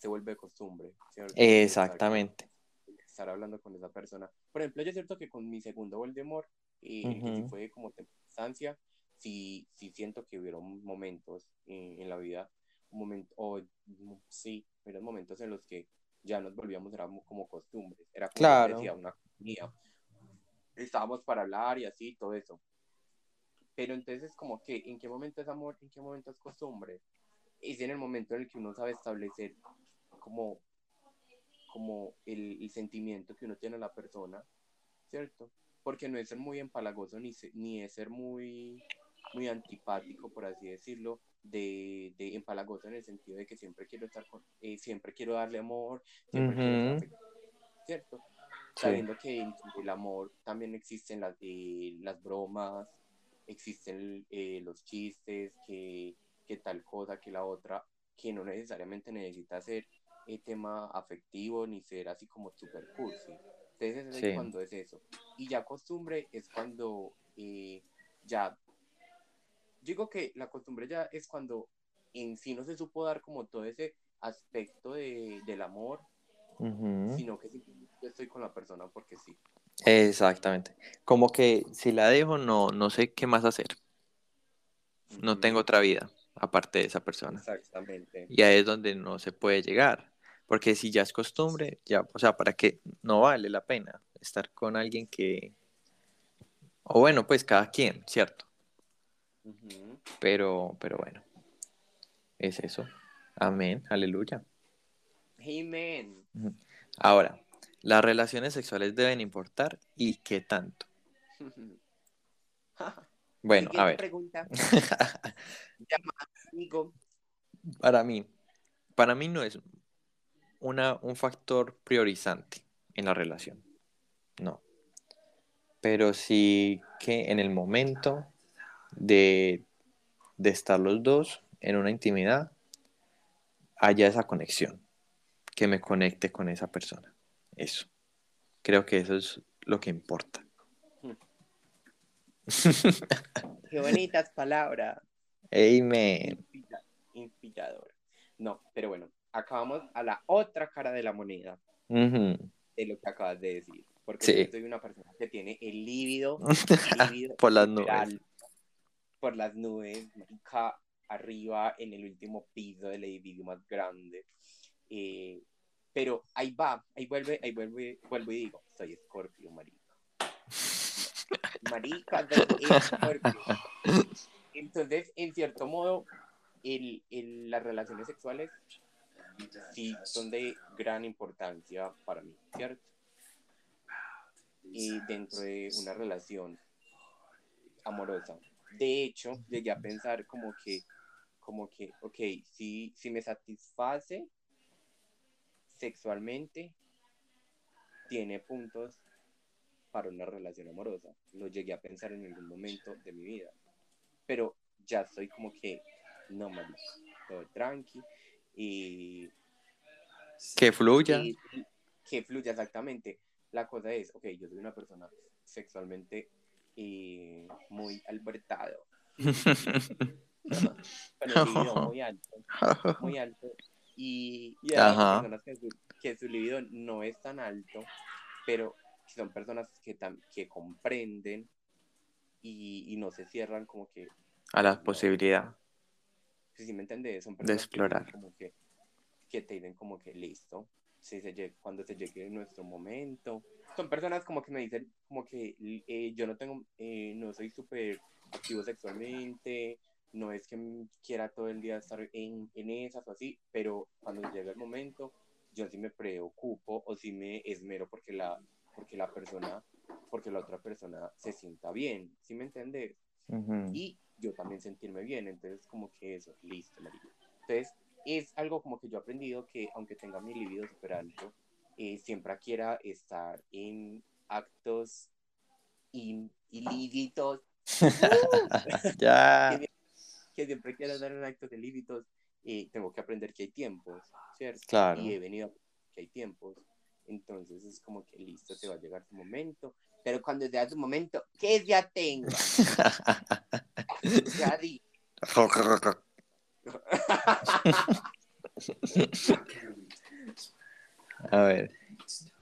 se vuelve costumbre, ¿cierto? Exactamente. Estar, estar hablando con esa persona. Por ejemplo, yo es cierto que con mi segundo Voldemort, eh, que Ujú. fue como circunstancia, sí, sí siento que hubieron momentos eh, en la vida, un momento, o mm, sí, hubieron momentos en los que ya nos volvíamos, era mo- como costumbres, era como Claro. decía, una compañía. Estábamos para hablar y así, todo eso. Pero entonces, como que, ¿en qué momento es amor? ¿En qué momento es costumbre? Es en el momento en el que uno sabe establecer como, como el, el sentimiento que uno tiene a la persona, ¿cierto? Porque no es ser muy empalagoso ni, se- ni es ser muy, muy antipático, por así decirlo, de, de empalagoso en el sentido de que siempre quiero estar con, eh, siempre quiero darle amor, siempre quiero afectivo, ¿cierto? Sí. sabiendo que el amor también existen las, eh, las bromas, existen eh, los chistes, que, que tal cosa, que la otra, que no necesariamente necesita ser eh, tema afectivo ni ser así como super cursi. Entonces es Sí. cuando es eso. Y ya costumbre es cuando eh, ya, digo que la costumbre ya es cuando en sí no se supo dar como todo ese aspecto de, del amor, sino que yo estoy con la persona porque sí. Exactamente. Como que si la dejo, no, no sé qué más hacer. No tengo otra vida aparte de esa persona. Exactamente. Y ahí es donde no se puede llegar. Porque si ya es costumbre, ya, o sea, ¿para qué? No vale la pena estar con alguien que... O bueno, pues cada quien, ¿cierto? Pero, pero bueno, es eso. Amén, aleluya. Amen. Ahora, las relaciones sexuales deben importar y qué tanto. <laughs> Bueno, a ver. pregunta. <laughs> Para mí, para mí no es una, un factor priorizante en la relación. No. Pero sí que en el momento de, de estar los dos en una intimidad, haya esa conexión, que me conecte con esa persona. Eso. Creo que eso es lo que importa. <laughs> Qué bonitas palabras. Amen. Inspira- Inspirador. No, pero bueno, acabamos a la otra cara de la moneda Ujú. de lo que acabas de decir. Porque Sí. yo soy una persona que tiene el líbido, <laughs> Por las literal, Por las nubes, marica, arriba en el último piso del edificio más grande. Eh, pero ahí va, ahí vuelve, ahí vuelve, vuelvo y digo, soy Scorpio, marica. Marica, soy Scorpio. Entonces, en cierto modo, el, el- las relaciones sexuales sí son de gran importancia para mí, ¿cierto? Y dentro de una relación amorosa. De hecho, llegué a pensar como que, como que, ok, si, si me satisface sexualmente, tiene puntos para una relación amorosa. Lo llegué a pensar en algún momento de mi vida. Pero ya estoy como que, no, marica, todo tranqui. Y Que fluya. y- y que fluya exactamente. La cosa es, ok, yo soy una persona sexualmente muy albertado, con el libido muy alto, muy alto. Y, y hay personas que su, que su libido no es tan alto, pero son personas que, tam- que comprenden y, y no se cierran como que A la posibilidad. Si me entiendes, son personas que explorar. dicen como que que te dicen como que listo, si se lle- cuando se llegue nuestro momento. Son personas como que me dicen como que eh, yo no tengo, eh, no soy súper activo sexualmente, no es que quiera todo el día estar en, en esas o así, pero cuando llega el momento, yo sí me preocupo o sí me esmero porque la, porque la persona, porque la otra persona se sienta bien, ¿sí me entiendes? Ujú. y yo también sentirme bien. Entonces, como que eso, listo, marica. Entonces, es algo como que yo he aprendido que, aunque tenga mi libido súper alto, eh, siempre quiera estar en actos in- ilícitos, <laughs> Ya. que siempre quiera estar en actos ilícitos, y tengo que aprender que hay tiempos, ¿cierto? Claro. Y he venido a que hay tiempos. Entonces es como que listo, te va a llegar tu momento. Pero cuando sea tu momento, que ya tenga. <laughs> Ya di. <laughs> A ver,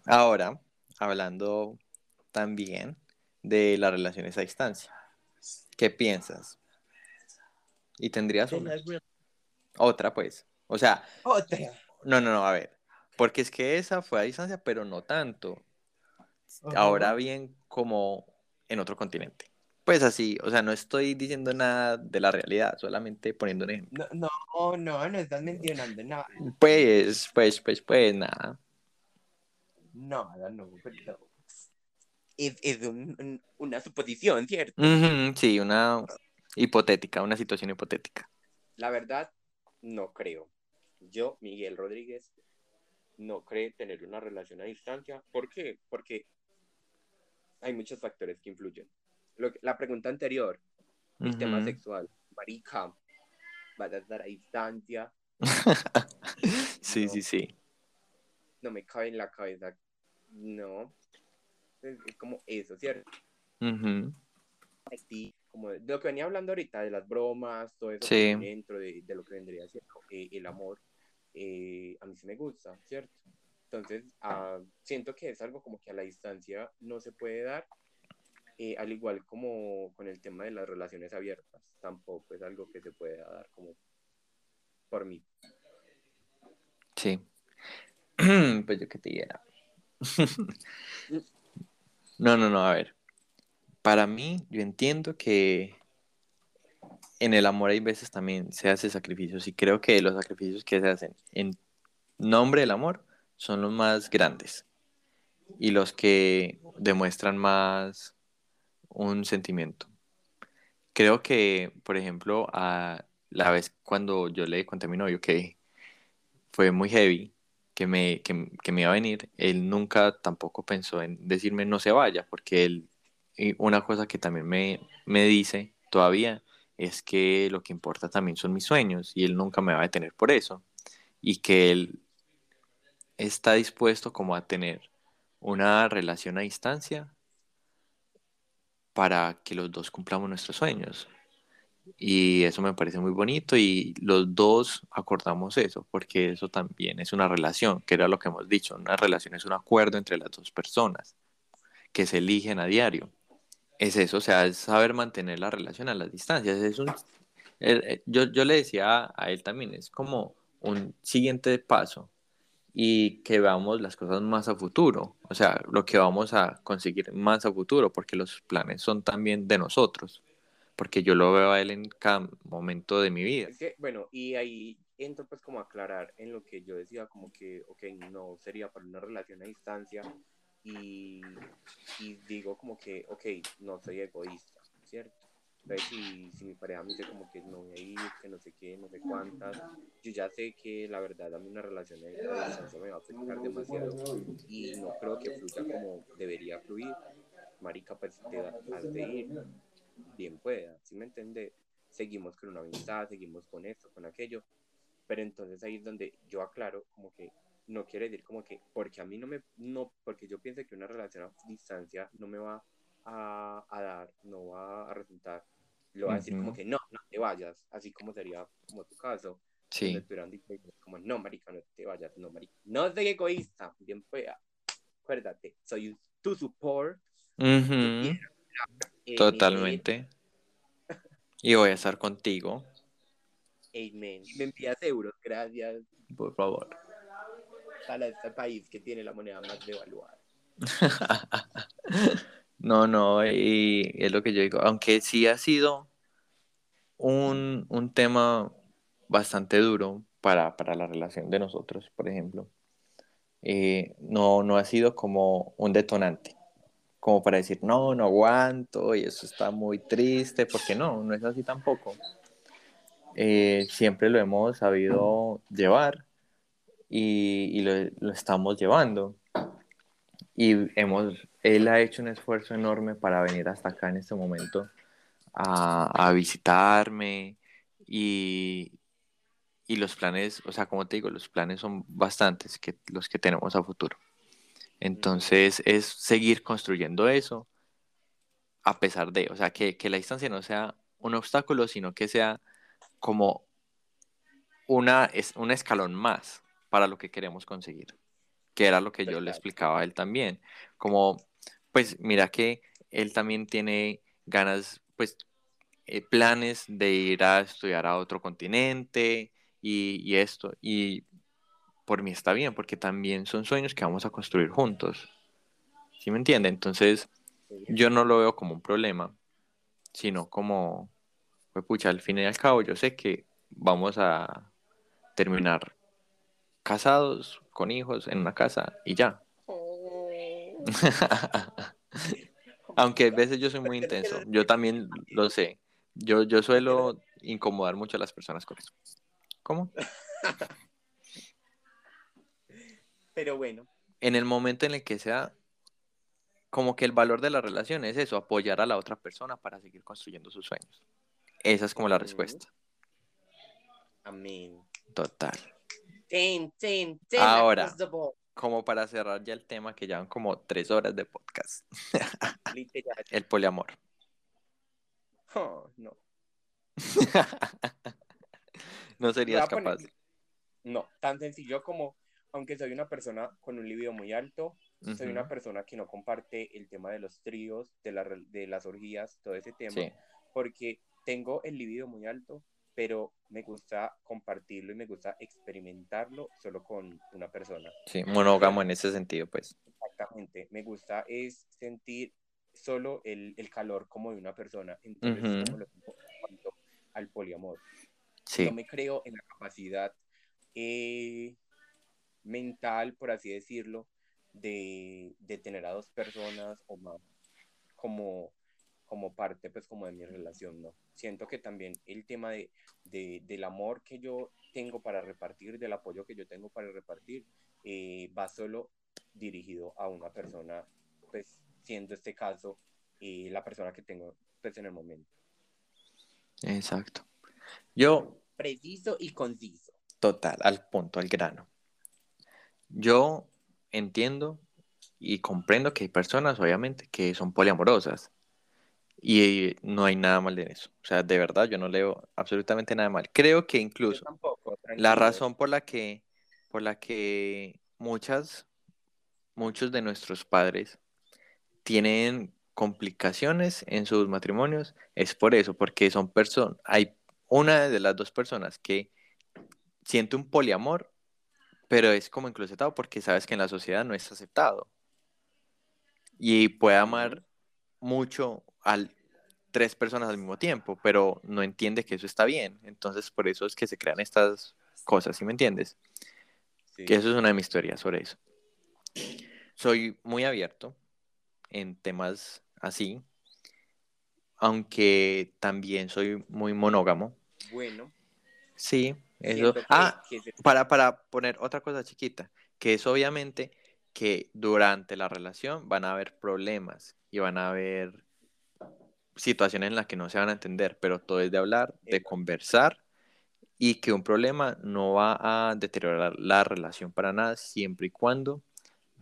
ahora, hablando también de las relaciones a distancia, ¿qué piensas? ¿Y tendrías una? Otra, pues. O sea, Otra. no, no, no, a ver, porque es que esa fue a distancia, pero no tanto. Ahora bien, como en otro continente. Pues así, o sea, no estoy diciendo nada de la realidad, solamente poniendo un ejemplo. No, no, no, no estás mencionando nada. Pues, pues, pues, pues, nada. Nada, no, pero es, es un- un- una suposición, ¿cierto? Sí, una hipotética, una situación hipotética. La verdad, no creo. Yo, Miguel Rodríguez, no creo tener una relación a distancia. ¿Por qué? Porque hay muchos factores que influyen. Lo que- la pregunta anterior, el tema sexual, marica, vas a estar a distancia, <laughs> Sí, No. sí, sí. no me cabe en la cabeza. No. Es, es como eso, ¿cierto? Sí, como de lo que venía hablando ahorita, de las bromas, todo eso Sí. dentro de, de lo que vendría siendo eh, el amor, eh, a mí sí me gusta, ¿cierto? Entonces, ah, siento que es algo como que a la distancia no se puede dar, eh, al igual como con el tema de las relaciones abiertas, tampoco es algo que se pueda dar como por mí. Sí. <clears throat> Pues yo que te diera. <laughs> No, no, no, a ver. Para mí, yo entiendo que en el amor hay veces también se hace sacrificios y creo que los sacrificios que se hacen en nombre del amor son los más grandes y los que demuestran más un sentimiento. Creo que, por ejemplo, a la vez cuando yo le conté a mi novio que fue muy heavy, que me, que, que me iba a venir, él nunca tampoco pensó en decirme no se vaya, porque él, y una cosa que también me, me dice todavía es que lo que importa también son mis sueños y él nunca me va a detener por eso y que él está dispuesto como a tener una relación a distancia para que los dos cumplamos nuestros sueños. Y eso me parece muy bonito y los dos acordamos eso, porque eso también es una relación, que era lo que hemos dicho, una relación es un acuerdo entre las dos personas que se eligen a diario. Es eso, o sea, es saber mantener la relación a las distancias. Es un, eh, eh, yo, yo le decía a, a él también, es como un siguiente paso y que veamos las cosas más a futuro, o sea, lo que vamos a conseguir más a futuro, porque los planes son también de nosotros porque yo lo veo a él en cada momento de mi vida. Es que, bueno, y ahí entro pues como a aclarar en lo que yo decía, como que, ok, no sería para una relación a distancia y, y digo como que, ok, no soy egoísta, ¿cierto? Entonces, si, si mi pareja me dice como que no voy a ir, que no sé qué, no sé cuántas, yo ya sé que la verdad a mí una relación a distancia me va a afectar demasiado y no creo que fluya como debería fluir. Marica, pues te has de ir, bien pueda, ¿sí me entiende? Seguimos con una amistad, seguimos con esto, con aquello, pero entonces ahí es donde yo aclaro como que no quiere decir como que porque a mí no me, no, porque yo pienso que una relación a distancia no me va a, a dar, no va a resultar, lo va a decir como Ujú. que no, no te vayas, así como sería como tu caso, Sí, como no, marica, no te vayas, no, marica, no soy egoísta, bien pueda, acuérdate, soy tu support, eh, Miguel, totalmente. Y voy a estar contigo. Amen. Me envías euros, gracias. Por favor. Para este país que tiene la moneda más devaluada. <laughs> No, no, y es lo que yo digo, aunque sí ha sido un, un tema bastante duro para, para la relación de nosotros, por ejemplo, eh, no, no ha sido como un detonante, como para decir, no, no aguanto y eso está muy triste, porque no, no es así tampoco. Eh, siempre lo hemos sabido llevar y, y lo, lo estamos llevando. Y hemos, él ha hecho un esfuerzo enorme para venir hasta acá en este momento a, a visitarme y, y los planes, o sea, como te digo, los planes son bastantes que los que tenemos a futuro. Entonces es seguir construyendo eso a pesar de, o sea, que, que la distancia no sea un obstáculo, sino que sea como una, es, un escalón más para lo que queremos conseguir, que era lo que yo le explicaba a él también. Como, pues mira que él también tiene ganas, pues, eh, planes de ir a estudiar a otro continente y, y esto. Y por mí está bien, porque también son sueños que vamos a construir juntos. ¿Sí me entiende? Entonces, yo no lo veo como un problema, sino como, pues pucha, al fin y al cabo, yo sé que vamos a terminar casados, con hijos, en una casa y ya. <laughs> Aunque a veces yo soy muy intenso, yo también lo sé. Yo, yo suelo incomodar mucho a las personas con eso. ¿Cómo? Pero bueno, En el momento en el que sea, como que el valor de la relación es eso, apoyar a la otra persona para seguir construyendo sus sueños. Esa es como la respuesta. amén. Total. Ten, ten, ten, Ahora. the. Como para cerrar ya el tema, que llevan como tres horas de podcast. <laughs> Literal. El poliamor. Oh, no. <laughs> No serías poner- capaz. No, tan sencillo como, aunque soy una persona con un libido muy alto, soy una persona que no comparte el tema de los tríos, de, la, rel- de las orgías, todo ese tema, Sí, porque tengo el libido muy alto, pero me gusta compartirlo y me gusta experimentarlo solo con una persona. sí, monógamo en ese sentido, pues. Exactamente, me gusta es sentir solo el, el calor como de una persona. Entonces, Ujú. como lo cuanto al poliamor. Sí, Yo me creo en la capacidad eh, mental, por así decirlo, de, de tener a dos personas o más como, como parte, pues, como de mi relación, ¿no? Siento que también el tema de, de- del amor que yo tengo para repartir, del apoyo que yo tengo para repartir, eh, va solo dirigido a una persona, pues, siendo este caso eh, la persona que tengo, pues, en el momento. exacto. Yo, Preciso y conciso. total, al punto, al grano. Yo entiendo y comprendo que hay personas, obviamente, que son poliamorosas. Y no hay nada mal en eso. O sea, de verdad, yo no leo absolutamente nada mal. Creo que incluso tampoco, la razón por la que, por la que muchas, muchos de nuestros padres tienen complicaciones en sus matrimonios es por eso, porque son personas, hay una de las dos personas que siente un poliamor, pero es como enclosetado porque sabes que en la sociedad no es aceptado. Y puede amar mucho a tres personas al mismo tiempo, pero no entiende que eso está bien. Entonces, por eso es que se crean estas cosas, ¿sí me entiendes? Sí. Que eso es una de mis teorías sobre eso. Soy muy abierto en temas así, aunque también soy muy monógamo. Bueno, Sí, eso. que- Ah, que se- para, para poner otra cosa chiquita, que es obviamente que durante la relación van a haber problemas y van a haber situaciones en las que no se van a entender, pero todo es de hablar, de conversar y que un problema no va a deteriorar la relación para nada siempre y cuando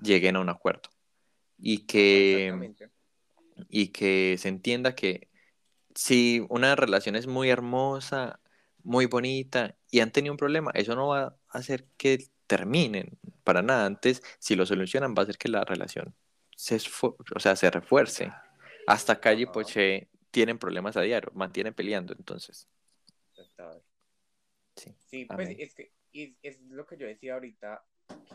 lleguen a un acuerdo. Y que, y que se entienda que si una relación es muy hermosa, muy bonita y han tenido un problema, eso no va a hacer que terminen para nada. Antes, si lo solucionan, va a hacer que la relación se, o sea, se refuerce. Hasta Calle y Ajá. Poche tienen problemas a diario, mantienen peleando, entonces. Sí. Sí, pues es que es, es lo que yo decía ahorita,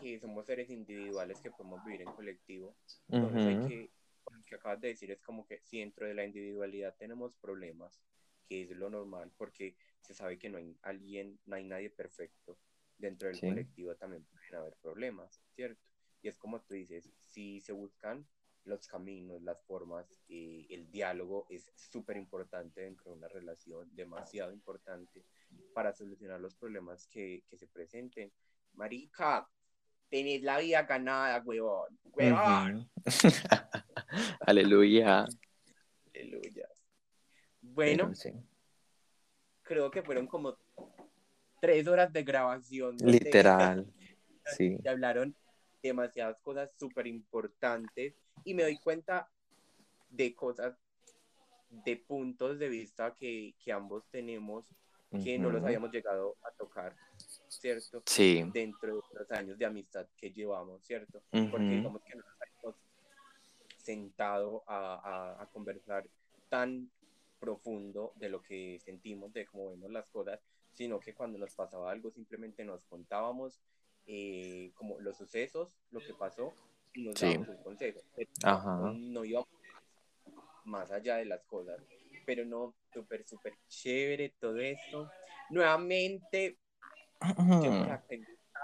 que somos seres individuales que podemos vivir en colectivo. Entonces hay Ujú. que, lo que acabas de decir es como que si dentro de la individualidad tenemos problemas, que es lo normal, porque se sabe que no hay alguien, no hay nadie perfecto. Dentro del Sí. colectivo también pueden haber problemas, ¿cierto? Y es como tú dices, si se buscan los caminos, las formas, eh, el diálogo es súper importante dentro de una relación, demasiado importante para solucionar los problemas que, que se presenten. Marica, tenés la vida ganada, huevón. Huevón. Ujú. <laughs> Aleluya. Aleluya. Bueno, Pero sí. creo que fueron como tres horas de grabación. Literal. <laughs> Sí. Y hablaron demasiadas cosas súper importantes y me doy cuenta de cosas, de puntos de vista que, que ambos tenemos que no los habíamos llegado a tocar, ¿cierto? Sí. Dentro de los años de amistad que llevamos, ¿cierto? Porque Ujú. digamos que no nos habíamos sentado a, a- a conversar tan profundo de lo que sentimos, de cómo vemos las cosas, sino que cuando nos pasaba algo simplemente nos contábamos eh, como los sucesos, lo que pasó, y nos Sí. dábamos un consejo. Ajá. no, íbamos más allá de las cosas, pero no, súper, súper chévere todo esto. Nuevamente,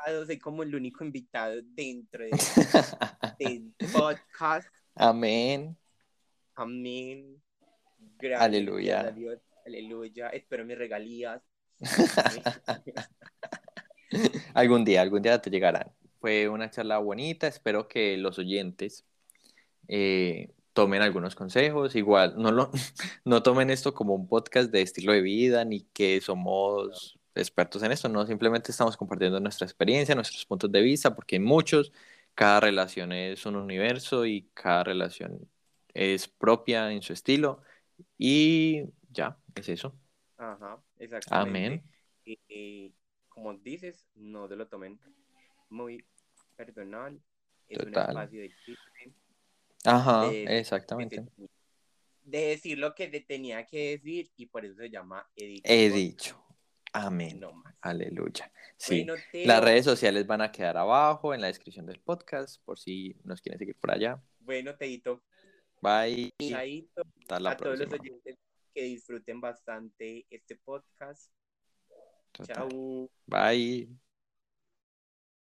yo soy como el único invitado dentro de, <laughs> del podcast. Amén. Amén. Gracias. Aleluya. Aleluya. Espero mis regalías. <laughs> <laughs> <laughs> Algún día, algún día te llegarán. Fue una charla bonita, espero que los oyentes eh, tomen algunos consejos. Igual, no, lo, <laughs> no tomen esto como un podcast de estilo de vida, ni que somos expertos en esto, no, simplemente estamos compartiendo nuestra experiencia, nuestros puntos de vista, porque hay muchos, cada relación es un universo y cada relación es propia en su estilo. Y ya, es eso. Ajá, exactamente. Amén. Y, y como dices, no te lo tomen muy personal. Es Total. un espacio de chisme, Ajá, de- exactamente. de, de decir lo que te tenía que decir y por eso se llama Edith. He dicho. Amén. No. Aleluya. Sí. Bueno, Las Teo, redes sociales van a quedar abajo en la descripción del podcast por si nos quieren seguir por allá. Bueno, Teito, Bye. Hasta la a todos los oyentes que disfruten bastante este podcast. Chao. Bye.